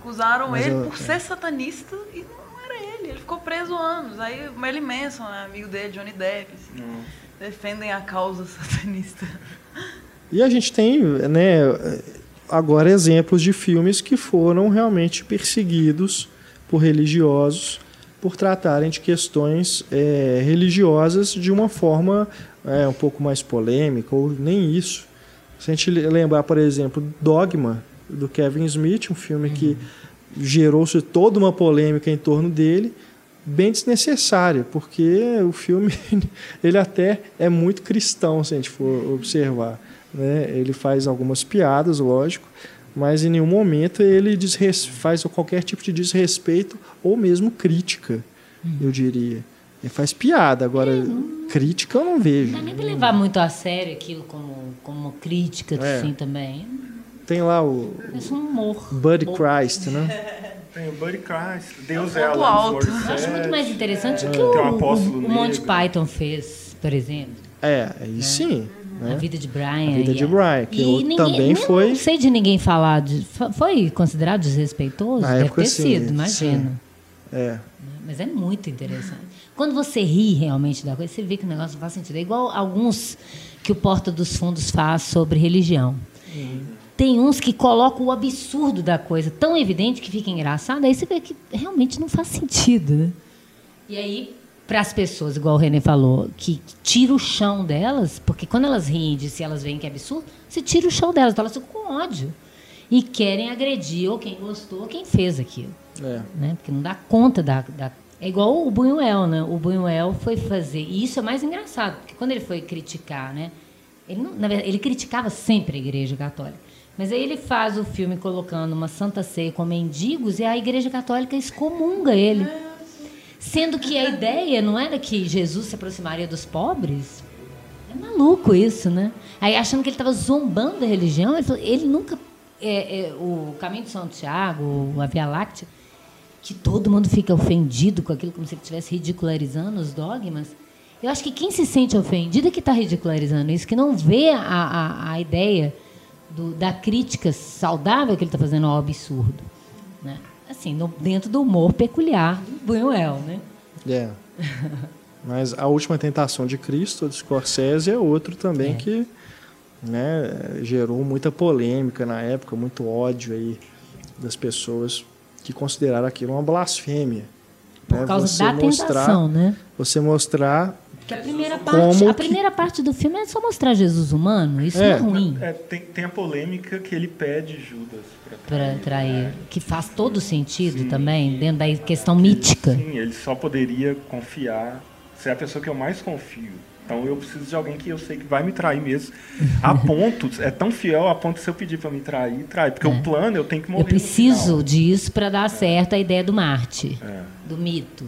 Acusaram Mas ele eu, por é. ser satanista e não era ele. Ele ficou preso anos. Aí o Merlin Manson, né, amigo dele, Johnny Depp, assim, defendem a causa satanista. E a gente tem, né, agora exemplos de filmes que foram realmente perseguidos por religiosos por tratarem de questões é, religiosas de uma forma é, um pouco mais polêmica, ou nem isso. Se a gente lembrar, por exemplo, Dogma, do Kevin Smith, um filme que gerou-se toda uma polêmica em torno dele, bem desnecessária, porque o filme ele até é muito cristão, se a gente for observar. Né? Ele faz algumas piadas, lógico, mas em nenhum momento ele faz qualquer tipo de desrespeito ou mesmo crítica, uhum. eu diria. Ele faz piada, agora é, crítica eu não vejo. Não dá nem pra levar muito a sério aquilo como, como crítica, é. assim, também. Tem lá o. É um humor. Buddy Christ, né? Tem o Buddy Christ, Deus é, é alto. Eu acho muito mais interessante o que o, o, o Monty Python fez, por exemplo. É, aí né? sim. Né? A vida de Brian. A vida de Brian, que ninguém, também foi. Não sei de ninguém falar. De, foi considerado desrespeitoso? Na Deve época, ter sim, sido, imagino. Sim. É. Mas é muito interessante. Quando você ri realmente da coisa, você vê que o negócio não faz sentido. É igual alguns que o Porta dos Fundos faz sobre religião. Uhum. Tem uns que colocam o absurdo da coisa tão evidente que fica engraçado, aí você vê que realmente não faz sentido. Né? E aí, para as pessoas, igual o René falou, que tira o chão delas, porque quando elas riem de se elas veem que é absurdo, você tira o chão delas, então elas ficam com ódio. E querem agredir ou quem gostou ou quem fez aquilo. É. Né? Porque não dá conta da, da é igual o Buñuel, né? O Buñuel foi fazer, e isso é mais engraçado, porque quando ele foi criticar, né? Ele, não, verdade, ele criticava sempre a Igreja Católica. Mas aí ele faz o filme colocando uma Santa Ceia com mendigos e a Igreja Católica excomunga ele. Sendo que a ideia não era que Jesus se aproximaria dos pobres. É maluco isso, né? Aí achando que ele estava zombando da religião, ele, falou, ele nunca. É, é, o Caminho de Santiago, a Via Láctea, que todo mundo fica ofendido com aquilo, como se ele estivesse ridicularizando os dogmas. Eu acho que quem se sente ofendido é que está ridicularizando isso, que não vê a, a, a ideia do, da crítica saudável que ele está fazendo ao absurdo. Né? Assim, no, dentro do humor peculiar do Buñuel, né? É. Mas A Última Tentação de Cristo, de Scorsese, é outro também é. que né, gerou muita polêmica na época, muito ódio aí das pessoas que consideraram aquilo uma blasfêmia. Por né? causa você da mostrar, tentação, né? Você mostrar que a primeira parte, a primeira parte do filme é só mostrar Jesus humano. Isso é, é ruim. É, tem, tem, a polêmica que ele pede Judas para trair, trair né? que faz todo sentido sim, também dentro da questão mítica. Sim, ele só poderia confiar. Você é a pessoa que eu mais confio. Então eu preciso de alguém que eu sei que vai me trair mesmo. A ponto, é tão fiel a ponto se eu pedir para me trair, trai. Porque é. o plano eu tenho que morrer. Eu preciso disso para dar certo a ideia do Marte, é. do mito.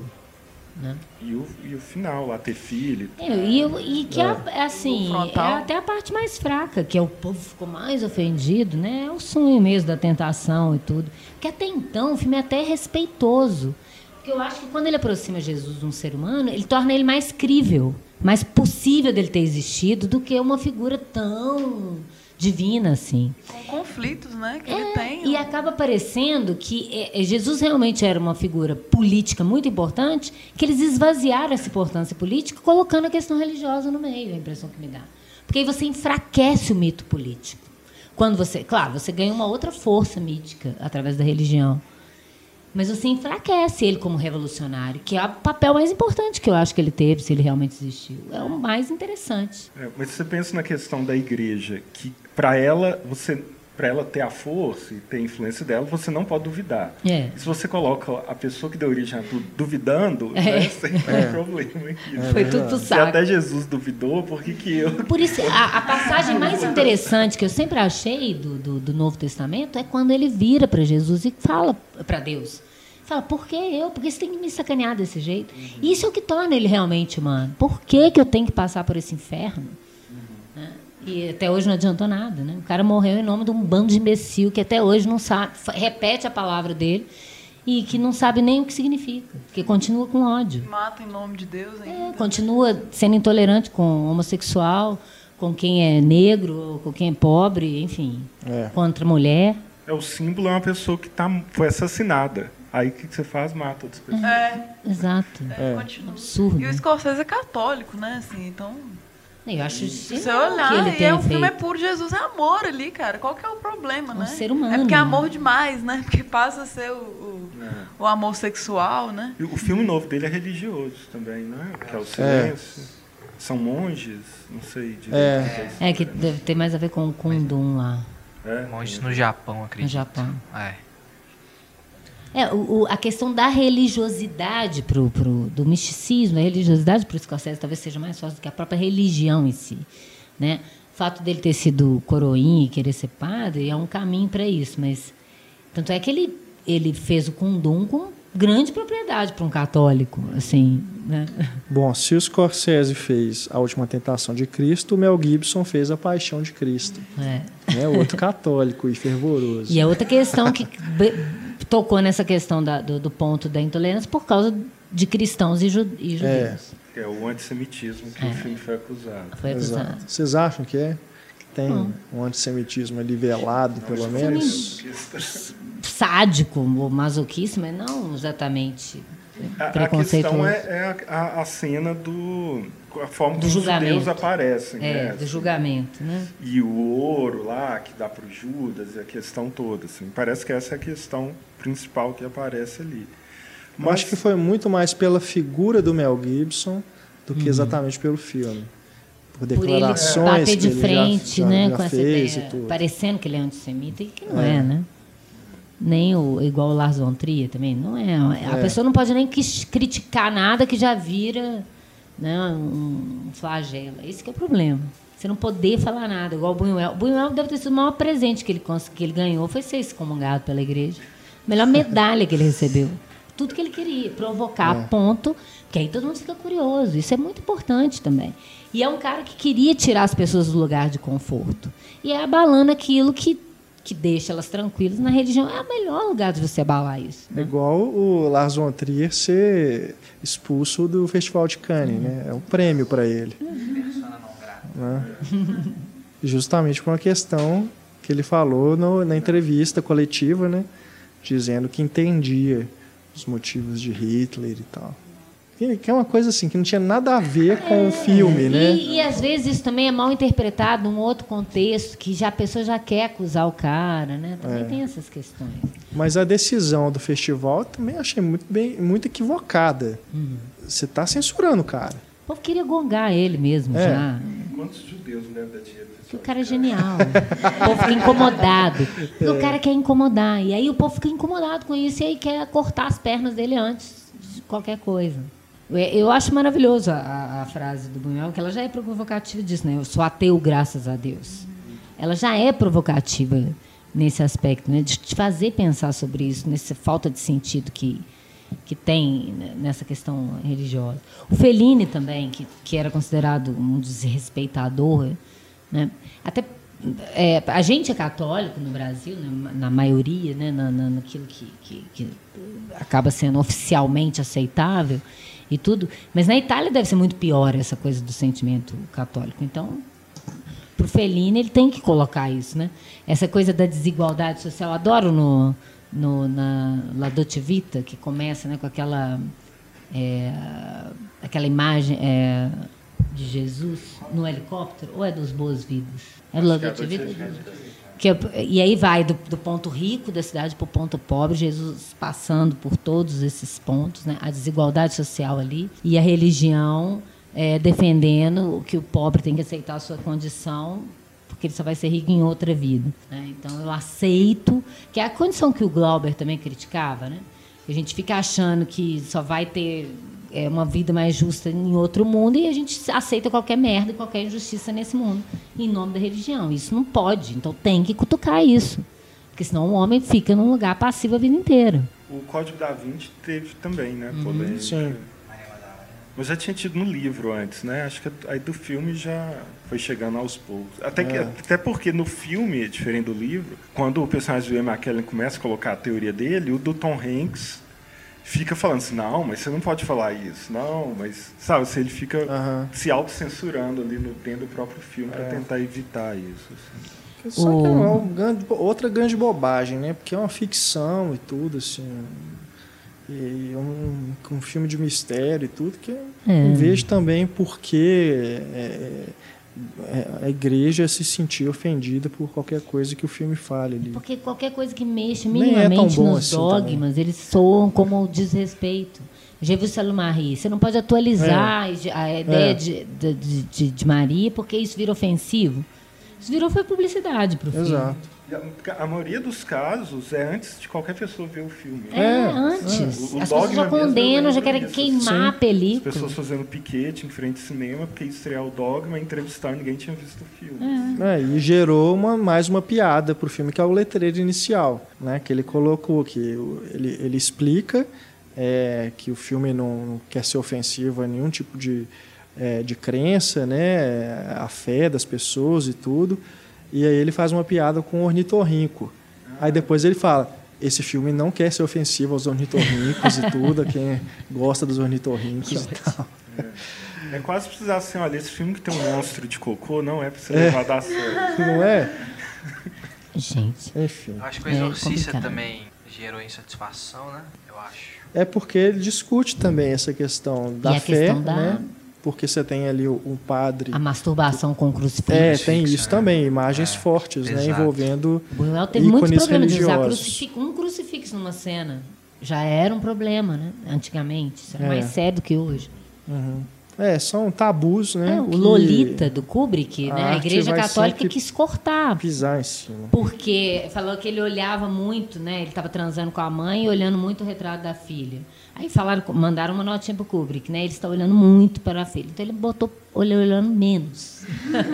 Né? E, o, e o final, lá ter filho. É, e, e, que é. é assim, é até a parte mais fraca, que é o povo ficou mais ofendido, né? É o sonho mesmo da tentação e tudo. Porque até então o filme é até respeitoso. Porque eu acho que quando ele aproxima Jesus de um ser humano, ele torna ele mais crível mais possível dele ter existido do que uma figura tão divina assim. Com conflitos, né, que é, ele tem. E acaba parecendo que é, é, Jesus realmente era uma figura política muito importante, que eles esvaziaram essa importância política colocando a questão religiosa no meio, é a impressão que me dá. Porque aí você enfraquece o mito político. Quando você, claro, você ganha uma outra força mítica através da religião. Mas você enfraquece ele como revolucionário, que é o papel mais importante que eu acho que ele teve, se ele realmente existiu. É o mais interessante. É, mas você pensa na questão da igreja, que para ela você para ela ter a força e ter a influência dela, você não pode duvidar. É. Se você coloca a pessoa que deu origem a tudo duvidando, é. né, você tem um problema aqui. É, Foi tudo pro Se saco. até Jesus duvidou, por que, que eu. Por isso, a, a passagem mais interessante que eu sempre achei do, do, do Novo Testamento é quando ele vira para Jesus e fala para Deus. Fala, por que eu? Por que você tem que me sacanear desse jeito? Isso é o que torna ele realmente humano. Por que, que eu tenho que passar por esse inferno? Né? E até hoje não adiantou nada, né? O cara morreu em nome de um bando de imbecil que até hoje não sabe, repete a palavra dele e que não sabe nem o que significa, que continua com ódio. Mata em nome de Deus ainda. É, continua sendo intolerante com homossexual, com quem é negro, com quem é pobre, enfim, É. contra a mulher. É o símbolo é uma pessoa que tá, foi assassinada. Aí o que, que você faz? Mata outras pessoas. É, Exato. é, É. Absurdo. E o Scorsese é católico, né? Assim, então, Eu acho olhar, que ele e é, o filme é puro Jesus, é amor ali, cara. Qual que é o problema, Um né? ser humano, É porque é amor demais, né? Porque passa a ser o, o, o amor sexual, né? E o filme novo dele é religioso também, né? Que é o Silêncio. São monges, não sei direito. É. É que deve ter mais a ver com o Kundum lá, É. Monges no Japão, acredito. no Japão. É. É, o, o- a questão da religiosidade pro, pro, do misticismo, a religiosidade para o Scorsese talvez seja mais forte do que a própria religião em si. Né? O fato dele ter sido coroinha e querer ser padre é um caminho para isso, mas tanto é que ele, ele fez o Kundum com grande propriedade para um católico, assim, né? Bom, se o Scorsese fez A Última Tentação de Cristo, o Mel Gibson fez A Paixão de Cristo. É. Né? Outro católico e fervoroso. E é outra questão que tocou nessa questão da- do, do ponto da intolerância por causa de cristãos e, ju, e judeus. Que é o antissemitismo que o filme foi acusado. Foi acusado. Exato. Vocês acham que é? Que tem Hum. um antissemitismo ali velado, pelo menos? sádico ou masoquista, mas não exatamente A, a preconceituoso. questão é, é a- a cena do. A forma Do como os julgamento. judeus aparecem. É, né? do julgamento, né? E o ouro lá que dá para o Judas, e a questão toda. Assim. Parece que essa é a questão principal que aparece ali. Eu acho que foi muito mais pela figura do Mel Gibson do que exatamente pelo filme. Por Uhum. Por ele declarações bater que de ele já- frente, já, né, já com essa ideia, e tudo. parecendo que ele é antissemita, e que não é, né? Nem o, igual o Lars von Trier também, não é. A É. pessoa não pode nem criticar nada que já vira né, um flagelo. Esse que é o problema. Você não poder falar nada, igual o Buñuel. O Buñuel deve ter sido o maior presente que ele, que ele ganhou, foi ser excomungado pela igreja. A melhor medalha que ele recebeu. Tudo que ele queria, provocar a ponto, que aí todo mundo fica curioso. Isso é muito importante também. E é um cara que queria tirar as pessoas do lugar de conforto. E é abalando aquilo que, que deixa elas tranquilas. Na religião é o melhor lugar de você abalar isso. É igual o Lars von Trier ser expulso do Festival de Cannes, né? É um prêmio para ele. Né? Justamente por uma questão que ele falou no- na entrevista coletiva, né? Dizendo que entendia os motivos de Hitler e tal. Que que é uma coisa assim, que não tinha nada a ver com o filme, né? E, e às vezes isso também é mal interpretado num outro contexto, que já a pessoa já quer acusar o cara, né? Também É. tem essas questões. Mas a decisão do festival eu também achei muito, bem, muito equivocada. Hum. Você está censurando o cara. O povo queria gongar ele mesmo É. já. Quantos judeus não devem dar dinheiro Porque o cara é genial. o povo fica incomodado. Porque o cara quer incomodar. E aí o povo fica incomodado com isso e aí quer cortar as pernas dele antes de qualquer coisa. É, Eu acho maravilhoso a, a- frase do Buñuel, que ela já é provocativa disso, né? Eu sou ateu, graças a Deus. Ela já é provocativa nesse aspecto, né? De te fazer pensar sobre isso, nessa falta de sentido que, que tem nessa questão religiosa. O Fellini também, que, que era considerado um desrespeitador, né? Até é, a gente é católico no Brasil, né, na maioria, né, na, na, naquilo que, que, que acaba sendo oficialmente aceitável e tudo, mas na Itália deve ser muito pior essa coisa do sentimento católico. Então, para o Fellini, ele tem que colocar isso, né? Essa coisa da desigualdade social. Adoro no, no na La Dolce Vita, que começa né, com aquela é, aquela imagem é, de Jesus no helicóptero, ou é dos Boas-Vidas? É do La Dolce Vita? E aí vai do, do ponto rico da cidade para o ponto pobre, Jesus passando por todos esses pontos, né? a desigualdade social ali, e a religião é, defendendo que o pobre tem que aceitar a sua condição, porque ele só vai ser rico em outra vida. Né? Então eu aceito, que é a condição que o Glauber também criticava, né? A gente fica achando que só vai ter é, uma vida mais justa em outro mundo e a gente aceita qualquer merda, qualquer injustiça nesse mundo, em nome da religião. Isso não pode, então tem que cutucar isso. Porque senão o homem fica num lugar passivo a vida inteira. O Código da Vinci teve também, né? Uhum. Polêmica. Sim. Mas já tinha tido no livro antes, né? Acho que aí do filme já foi chegando aos poucos. Até, que, é. até porque no filme, diferente do livro, quando o personagem do Ian McKellen começa a colocar a teoria dele, o do Tom Hanks fica falando assim, não, mas você não pode falar isso, não, mas sabe, assim, ele fica uhum. se autocensurando ali no dentro do próprio filme é. para tentar evitar isso. Assim. Só que é uma grande, outra grande bobagem, né? Porque é uma ficção e tudo, assim. E um, um filme de mistério e tudo, que é. não vejo também porque é, é, a igreja se sentir ofendida por qualquer coisa que o filme fale ali. Porque qualquer coisa que mexa é minimamente é nos assim dogmas, também. eles soam como desrespeito. Jesus Marie, você não pode atualizar é. a ideia é. de, de, de, de, Maria porque isso vira ofensivo. Isso virou foi publicidade para o filme. Exato. A maioria dos casos é antes de qualquer pessoa ver o filme. É, é antes. O, o As pessoas já condenam, já querem queimar Sim. a película. As pessoas fazendo piquete em frente ao cinema porque estrear o Dogma, entrevistar ninguém tinha visto o filme. É. É, e gerou uma, mais uma piada pro filme, que é o letreiro inicial, né? Que ele colocou, que ele, ele explica é, que o filme não quer ser ofensivo a nenhum tipo de, é, de crença, né? A fé das pessoas e tudo e aí ele faz uma piada com o ornitorrinco. Aí depois ele fala: esse filme não quer ser ofensivo aos ornitorrincos e tudo, a quem gosta dos ornitorrincos e tal. É. é quase precisar assim, olha, esse filme que tem um monstro de cocô não é para ser é. levado a sério. Não é? Gente. Enfim. Eu acho que o Exorcista é também gerou insatisfação, né? Eu acho. É porque ele discute também essa questão da e fé, questão da... né? Porque você tem ali um padre. A masturbação com crucifixo. É, tem isso é. também, imagens é, fortes, né, envolvendo. O Buñuel teve muitos problemas de usar crucifixo, um crucifixo numa cena. Já era um problema, né? Antigamente. Isso era é. mais sério do que hoje. Uhum. É, são tabus, né? É, o Lolita do Kubrick, a né? A Igreja Católica quis cortar. Pisar em cima. Porque falou que ele olhava muito, né? Ele estava transando com a mãe e olhando muito o retrato da filha. Aí falaram, mandaram uma notinha para o Kubrick, né? Ele está olhando muito para a filha. Então ele botou olhando menos.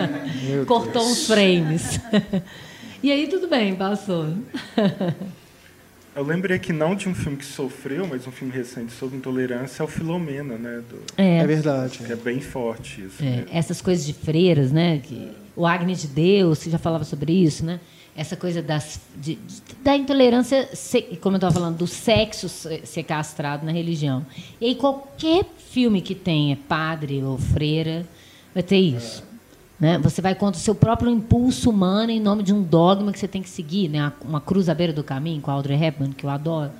Cortou Deus. uns frames. e aí tudo bem, passou. Eu lembrei que não de um filme que sofreu, mas um filme recente sobre intolerância é o Filomena, né? Do... É. é verdade. Que é bem forte isso. É. Essas coisas de freiras, né? Que o Agnes de Deus, você já falava sobre isso, né? essa coisa das, de, de, da intolerância, como eu estava falando, do sexo ser castrado na religião. E aí qualquer filme que tenha padre ou freira vai ter isso. Né? Você vai contra o seu próprio impulso humano em nome de um dogma que você tem que seguir, né? uma cruz à beira do caminho, com a Audrey Hepburn, que eu adoro.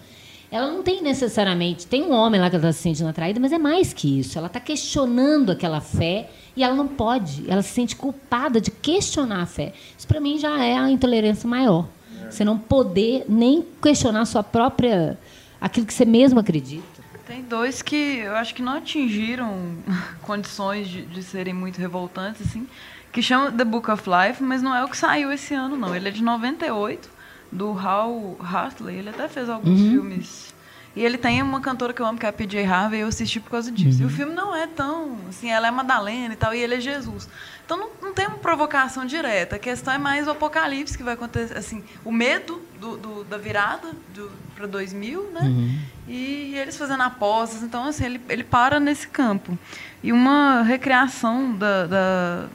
Ela não tem necessariamente... Tem um homem lá que ela está se sentindo atraída, mas é mais que isso. Ela está questionando aquela fé e ela não pode, ela se sente culpada de questionar a fé. Isso para mim já é a intolerância maior. É. Você não poder nem questionar a sua própria aquilo que você mesmo acredita. Tem dois que eu acho que não atingiram condições de, de serem muito revoltantes assim, que chama The Book of Life, mas não é o que saiu esse ano não. Ele é de 98 do Hal Hartley. Ele até fez alguns uhum. filmes e ele tem uma cantora que eu amo, que é a PJ Harvey, e eu assisti por causa disso. Uhum. E o uhum. filme não é tão. Assim, ela é Madalena e tal, e ele é Jesus. Então não, não tem uma provocação direta. A questão é mais o apocalipse que vai acontecer. Assim, o medo do, do da virada para 2000, né? Uhum. E, e, eles fazendo apostas. Então, assim, ele, ele para nesse campo. E uma recriação da, da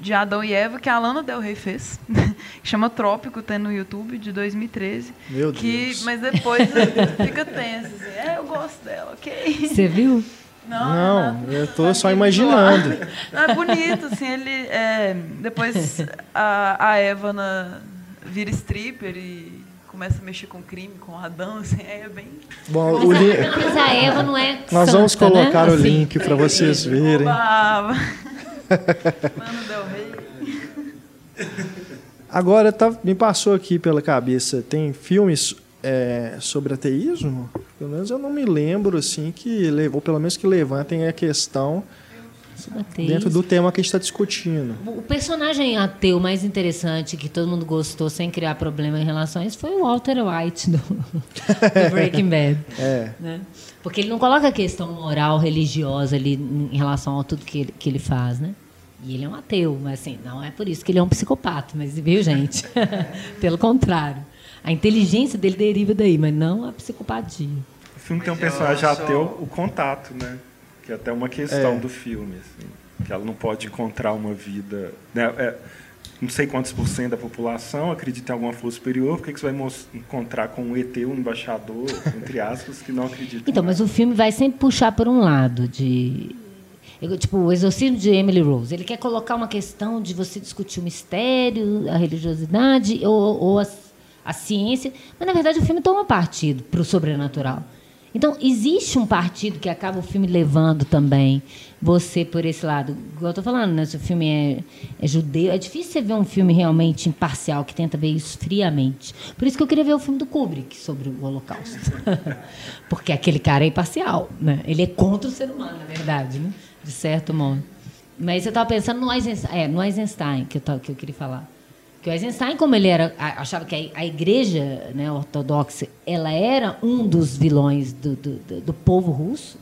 de Adão e Eva que a Lana Del Rey fez, que chama Trópico, tem no YouTube, de 2013. Meu que, Deus. Mas depois fica tenso, assim, é, eu gosto dela, ok. Você viu? Não, não eu tô só imaginando. Não, é bonito, assim, ele. É, depois a, a Eva na, vira stripper e começa a mexer com crime, com Adão, assim, é bem. Bom, mas, o li... mas a Eva não é. Nós santa, vamos colocar né? o assim, link para vocês verem. Oba. Mano Del Rey. Agora tá, me passou aqui pela cabeça, tem filmes é, sobre ateísmo? Pelo menos eu não me lembro assim que levou, pelo menos que levantem a questão. Dentro do tema que a gente está discutindo. O personagem ateu mais interessante que todo mundo gostou sem criar problema em relação a isso foi o Walter White do, do Breaking Bad. É. Né? Porque ele não coloca a questão moral, religiosa ali em relação a tudo que ele, que ele faz, né? E ele é um ateu, mas assim, não é por isso que ele é um psicopata, mas viu, gente? Pelo contrário. A inteligência dele deriva daí, mas não a psicopatia. O filme tem um personagem ateu, o contato, né? Que é até uma questão é. do filme, assim, que ela não pode encontrar uma vida. Né? É, não sei quantos por cento da população acredita em alguma força superior, por que você vai encontrar com um ET, um embaixador, entre aspas, que não acredita? Então, mas o filme vai sempre puxar por um lado de tipo, o exorcismo de Emily Rose. Ele quer colocar uma questão de você discutir o mistério, a religiosidade ou, ou a, a ciência, mas na verdade o filme toma partido para o sobrenatural. Então, existe um partido que acaba o filme levando também você por esse lado. Igual eu estou falando, né? se o filme é, é, judeu, é difícil você ver um filme realmente imparcial, que tenta ver isso friamente. Por isso que eu queria ver o filme do Kubrick sobre o Holocausto. Porque aquele cara é imparcial. Né? Ele é contra o ser humano, na verdade. Né? de certo modo. Mas eu estava pensando no Eisenstein, é, no Eisenstein que, eu tava, que eu queria falar. Que o Eisenstein, como ele era, achava que a, igreja né, ortodoxa ela era um dos vilões do, do, do povo russo,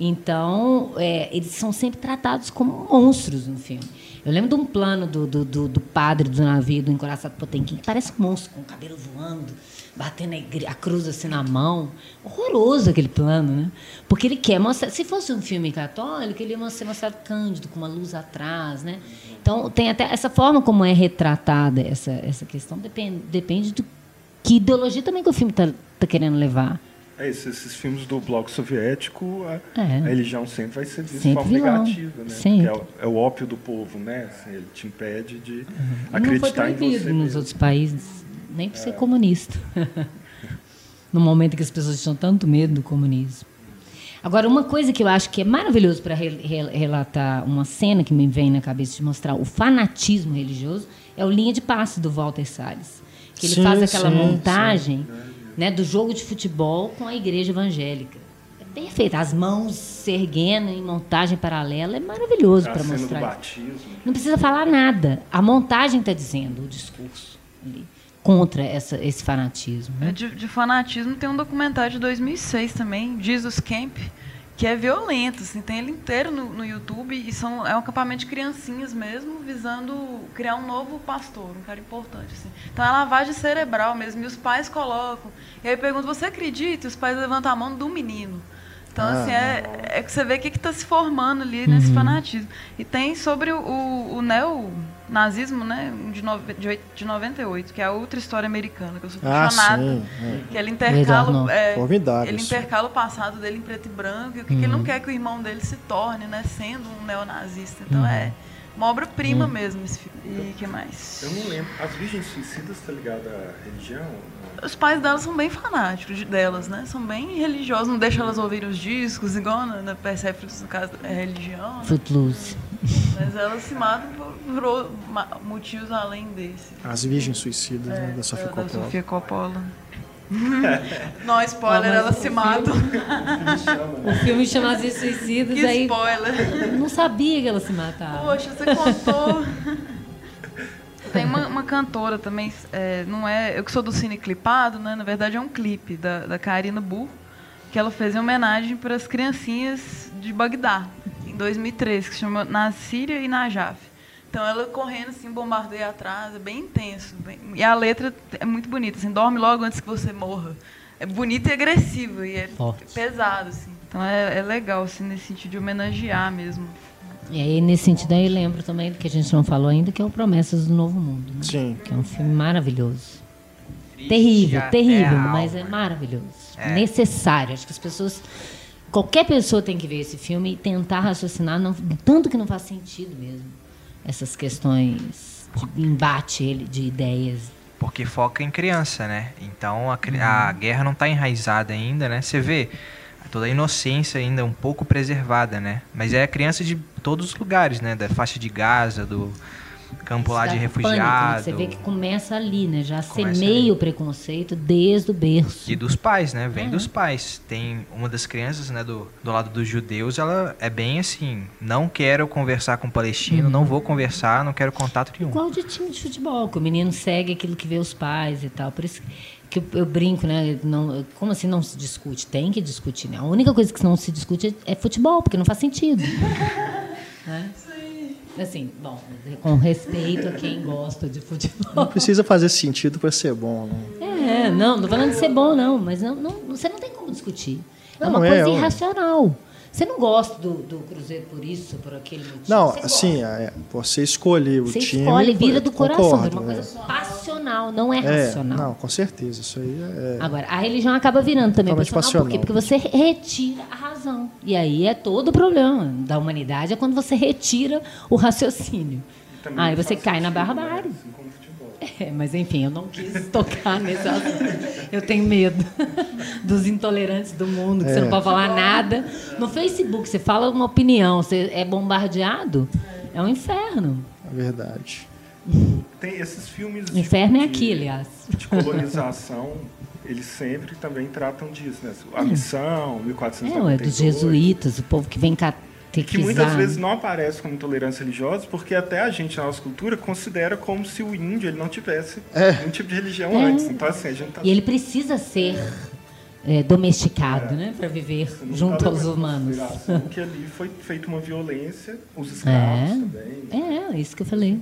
então é, eles são sempre tratados como monstros no filme. Eu lembro de um plano do, do, do, do padre do navio, do Encoraçado Potemkin, que parece um monstro, com o cabelo voando batendo a, cruz assim na mão. Horroroso aquele plano, né? Porque ele quer mostrar. Se fosse um filme católico, ele ia ser mostrado cândido, com uma luz atrás, né? Então, tem até essa forma como é retratada essa, essa questão, depende, depende do que ideologia também que o filme está tá querendo levar. É isso, esses filmes do bloco soviético, a, é. a religião sempre vai ser vista de forma negativa, né? Sempre. É o, é, o, ópio do povo, né? Assim, ele te impede de uhum. acreditar não foi em você. nos mesmo. outros países nem por ser comunista. no momento que as pessoas tinham tanto medo do comunismo. Agora, uma coisa que eu acho que é maravilhoso para re relatar uma cena que me vem na cabeça de mostrar o fanatismo religioso é o Linha de Passe do Walter Salles. Que ele sim, faz aquela sim, montagem sim. Né, do jogo de futebol com a igreja evangélica. É perfeito. As mãos se erguendo em montagem paralela é maravilhoso para mostrar. Batismo. Não precisa falar nada. A montagem está dizendo, o discurso ali contra essa, esse fanatismo. Né? É, de, de, fanatismo tem um documentário de 2006 também, Jesus Camp, que é violento. Assim, tem ele inteiro no, no YouTube e são, é um acampamento de criancinhas mesmo, visando criar um novo pastor, um cara importante. Assim. Então é lavagem cerebral mesmo, e os pais colocam. E aí eu pergunto, você acredita? E os pais levantam a mão do menino. Então, ah, assim, é, é que você vê o que está se formando ali uhum. nesse fanatismo. E tem sobre o, o, o neo-nazismo, né, de, no, de, de 98, que é a outra história americana, que eu sou apaixonada. Ah, sim, é. Que ele intercala, é, ele intercala o passado dele em preto e branco, e o que, uhum. que, ele não uhum. quer que o irmão dele se torne, né, sendo um neonazista. Então, uhum. é uma obra-prima uhum. mesmo esse filme. E o que mais? Eu não lembro. As Virgens Suicidas está ligada à religião? os pais delas são bem fanáticos delas, né? São bem religiosos, não deixam elas ouvir os discos, igual na, na Persepolis, no caso, é religião. Né? Mas elas se matam por, por motivos além desse. As Virgens Suicidas, né, é, né? Da Sofia Coppola. Da Sofia Coppola. Não, spoiler, ah, elas se matam. O filme chama As Suicidas. Que aí, spoiler. Não sabia que ela se matava. Poxa, você contou. Tem uma, uma cantora também, é, não é, eu que sou do cine clipado, né? Na verdade é um clipe da, da Karina Burr, que ela fez em homenagem para as criancinhas de Bagdá, 2003, que se chama Na Síria e na Jaf. Então ela correndo assim, bombardeia atrás, é bem intenso. Bem... E a letra é muito bonita, assim, dorme logo antes que você morra. É bonita e agressiva, e é Forte. pesado, assim. Então é, é legal, assim, nesse sentido de homenagear mesmo. E aí, nesse sentido, aí lembro também do que a gente não falou ainda, que é o Promessas do Novo Mundo. Né? Sim. Que é um filme maravilhoso. terrível, terrível, mas é maravilhoso. É. Necessário. Acho que as pessoas. Qualquer pessoa tem que ver esse filme e tentar raciocinar, não, tanto que não faz sentido mesmo. Essas questões de embate de ideias. Porque foca em criança, né? Então a, a uhum. guerra não está enraizada ainda, né? Você vê toda a inocência ainda um pouco preservada, né? Mas é a criança de todos os lugares, né? Da faixa de Gaza, do, campo lá de refugiados. Né? Você vê que começa ali, né? Já semeia o preconceito desde o berço. E dos pais, né? Vem dos pais. Tem uma das crianças, né, do, do lado dos judeus, ela é bem assim, não quero conversar com o palestino, uhum. não vou conversar, não quero contato nenhum. Igual de time de futebol, que o menino segue aquilo que vê os pais e tal. Por isso que eu, eu brinco, né? Não, como assim não se discute? Tem que discutir, né? A única coisa que não se discute é, é futebol, porque não faz sentido. né? Assim, bom, com respeito a quem gosta de futebol. Não precisa fazer sentido para ser bom, né? É, não, não falando de ser bom, não, mas não, não, você não tem como discutir. É uma é, coisa é, irracional. Você não gosta do, do Cruzeiro por isso, por aquele motivo? Não, você assim, é, você escolhe o você time. Você escolhe, vira do coração, concordo, é uma coisa é. passional, não é, é, racional. Não, com certeza, isso aí é... Agora, a religião acaba virando também passional, passional. Por quê? Porque você retira a razão. E aí é todo o problema da humanidade, é quando você retira o raciocínio. Aí você cai na barbárie. Né? Assim é, mas enfim, eu não quis tocar nesse assunto. Eu tenho medo dos intolerantes do mundo, que é. você não pode falar nada. No Facebook, você fala uma opinião, você é bombardeado, é um inferno. É verdade. Tem esses filmes. O inferno de, é aqui, aliás. De colonização, eles sempre também tratam disso, né? A missão, 1492. É, é dos jesuítas, o povo que vem cá que muitas vezes não aparece como intolerância religiosa, porque até a gente, na nossa cultura, considera como se o índio ele não tivesse é. nenhum tipo de religião é. antes. Então, assim, a gente tá... E ele precisa ser é, domesticado, é. né? Para viver junto aos humanos. Porque ali foi feita uma violência, os escravos também. Né? É, isso que eu falei.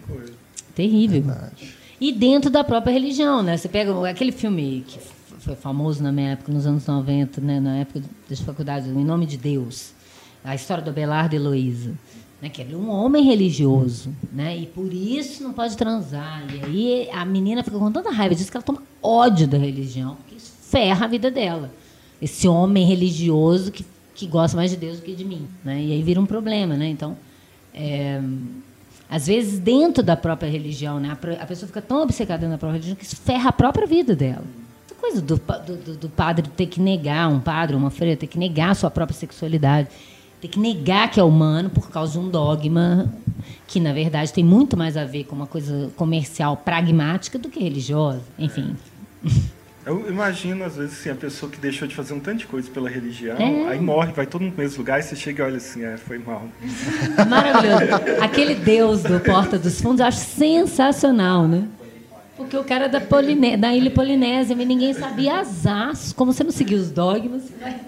Terrível. Verdade. E dentro da própria religião, né? Você pega aquele filme que foi famoso na minha época, nos anos 90, né? na época das faculdades, Em Nome de Deus a história do Abelardo e Heloísa. Né, que ele é um homem religioso, né, e por isso não pode transar. E aí a menina fica com tanta raiva, diz que ela toma ódio da religião, porque isso ferra a vida dela. Esse homem religioso que, que gosta mais de Deus do que de mim. Né, e aí vira um problema. Né, então, é, às vezes, dentro da própria religião, né, a pessoa fica tão obcecada na própria religião que isso ferra a própria vida dela. Coisa do, do, do padre ter que negar, um padre, uma freira, ter que negar a sua própria sexualidade ter que negar que é humano por causa de um dogma que, na verdade, tem muito mais a ver com uma coisa comercial pragmática do que religiosa. Enfim. Eu imagino, às vezes, assim, a pessoa que deixou de fazer um tanto de coisa pela religião, é. aí morre, vai todo mundo no mesmo lugar, e você chega e olha assim, é, foi mal. Maravilhoso. Aquele Deus do Porta dos Fundos, eu acho sensacional, né? Porque o cara é da, Poliné da Ilha Polinésia, mas ninguém sabia as como você não seguiu os dogmas, vai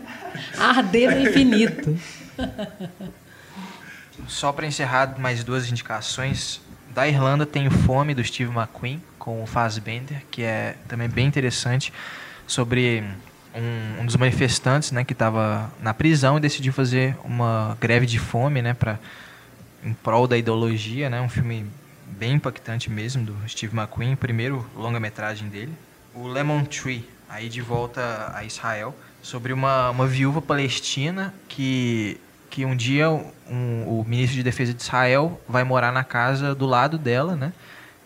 arder no infinito. Só para encerrar, mais duas indicações. Da Irlanda tem o Fome, do Steve McQueen, com o Fassbender, que é também bem interessante, sobre um, um dos manifestantes né, que estava na prisão e decidiu fazer uma greve de fome né, pra, em prol da ideologia. Né, um filme bem impactante mesmo, do Steve McQueen, primeiro longa-metragem dele. O Lemon Tree, aí de volta a Israel, sobre uma, uma viúva palestina que que um dia um, o ministro de Defesa de Israel vai morar na casa do lado dela, né?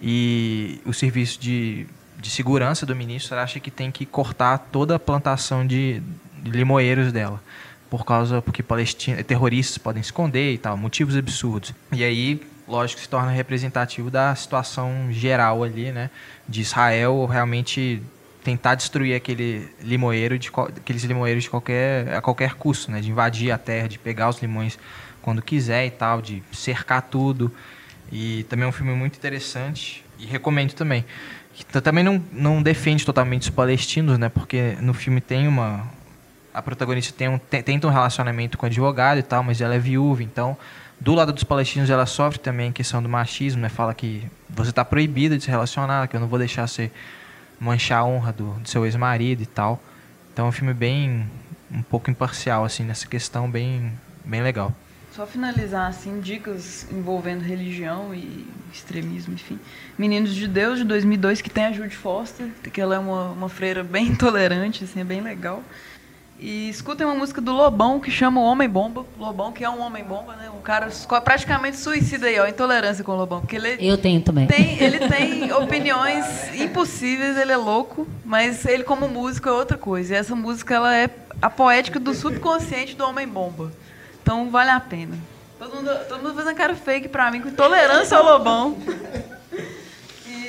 E o serviço de, de segurança do ministro acha que tem que cortar toda a plantação de, de limoeiros dela por causa porque palestinos, terroristas podem esconder e tal, motivos absurdos. E aí, lógico, se torna representativo da situação geral ali, né, de Israel realmente tentar destruir aquele limoeiro de aqueles limoeiros de qualquer a qualquer custo, né? De invadir a terra, de pegar os limões quando quiser e tal, de cercar tudo. E também é um filme muito interessante e recomendo também. Que também não, não defende totalmente os palestinos, né? Porque no filme tem uma a protagonista tem um tenta um relacionamento com o advogado e tal, mas ela é viúva, então do lado dos palestinos ela sofre também a questão do machismo, né? Fala que você está proibida de se relacionar, que eu não vou deixar ser manchar a honra do, do seu ex-marido e tal. Então é um filme bem um pouco imparcial assim nessa questão, bem bem legal. Só finalizar assim dicas envolvendo religião e extremismo, enfim. Meninos de Deus de 2002 que tem a Judy Foster, que ela é uma, uma freira bem intolerante, assim, é bem legal. E escutem uma música do Lobão que chama o Homem Bomba. Lobão, que é um homem bomba, né? Um cara praticamente suicida aí, ó. Intolerância com o Lobão. Porque ele Eu tenho também. Tem, ele tem opiniões impossíveis, ele é louco, mas ele, como músico, é outra coisa. E essa música ela é a poética do subconsciente do Homem Bomba. Então vale a pena. Todo mundo, todo mundo fazendo cara fake pra mim, com intolerância ao Lobão.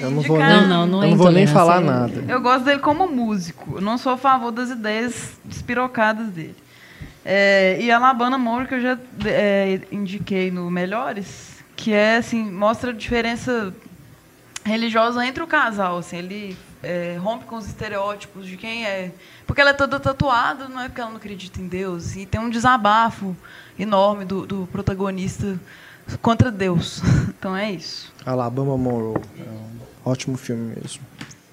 Eu não vou nem, Não, não, não eu não vou nem intolerância, falar nada. Eu gosto dele como músico. Eu não sou a favor das ideias despirocadas dele. É, e a Alabama Moore, que eu já é, indiquei no Melhores, que é assim, mostra a diferença religiosa entre o casal. Assim, ele é, rompe com os estereótipos de quem é. Porque ela é toda tatuada, não é porque ela não acredita em Deus. E tem um desabafo enorme do, do protagonista contra Deus. Então é isso. Alabama Monroe. É um ótimo filme mesmo.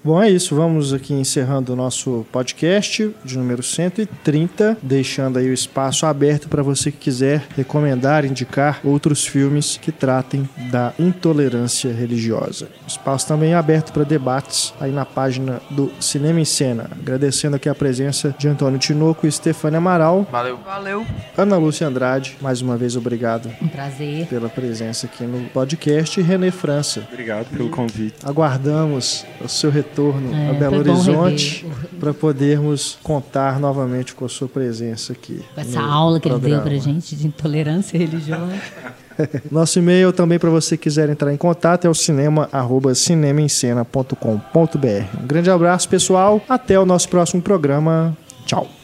Bom, é isso. Vamos aqui encerrando o nosso podcast de número 130, deixando aí o espaço aberto para você que quiser recomendar, indicar outros filmes que tratem da intolerância religiosa. Espaço também é aberto para debates aí na página do Cinema em Cena. Agradecendo aqui a presença de Antônio Tinoco e Stefania Amaral. Valeu. Valeu. Ana Lúcia Andrade, mais uma vez obrigado Um prazer. pela presença aqui no podcast. E René França. Obrigado pelo convite. Aguardamos o seu retorno É, a Belo Horizonte para podermos contar novamente com a sua presença aqui. Com essa aula que ele deu programa. pra gente de intolerância religiosa. Nosso e-mail também para você que quiser entrar em contato é o cinema arroba cinemaencena.com.br. Um grande abraço, pessoal. Até o nosso próximo programa. Tchau.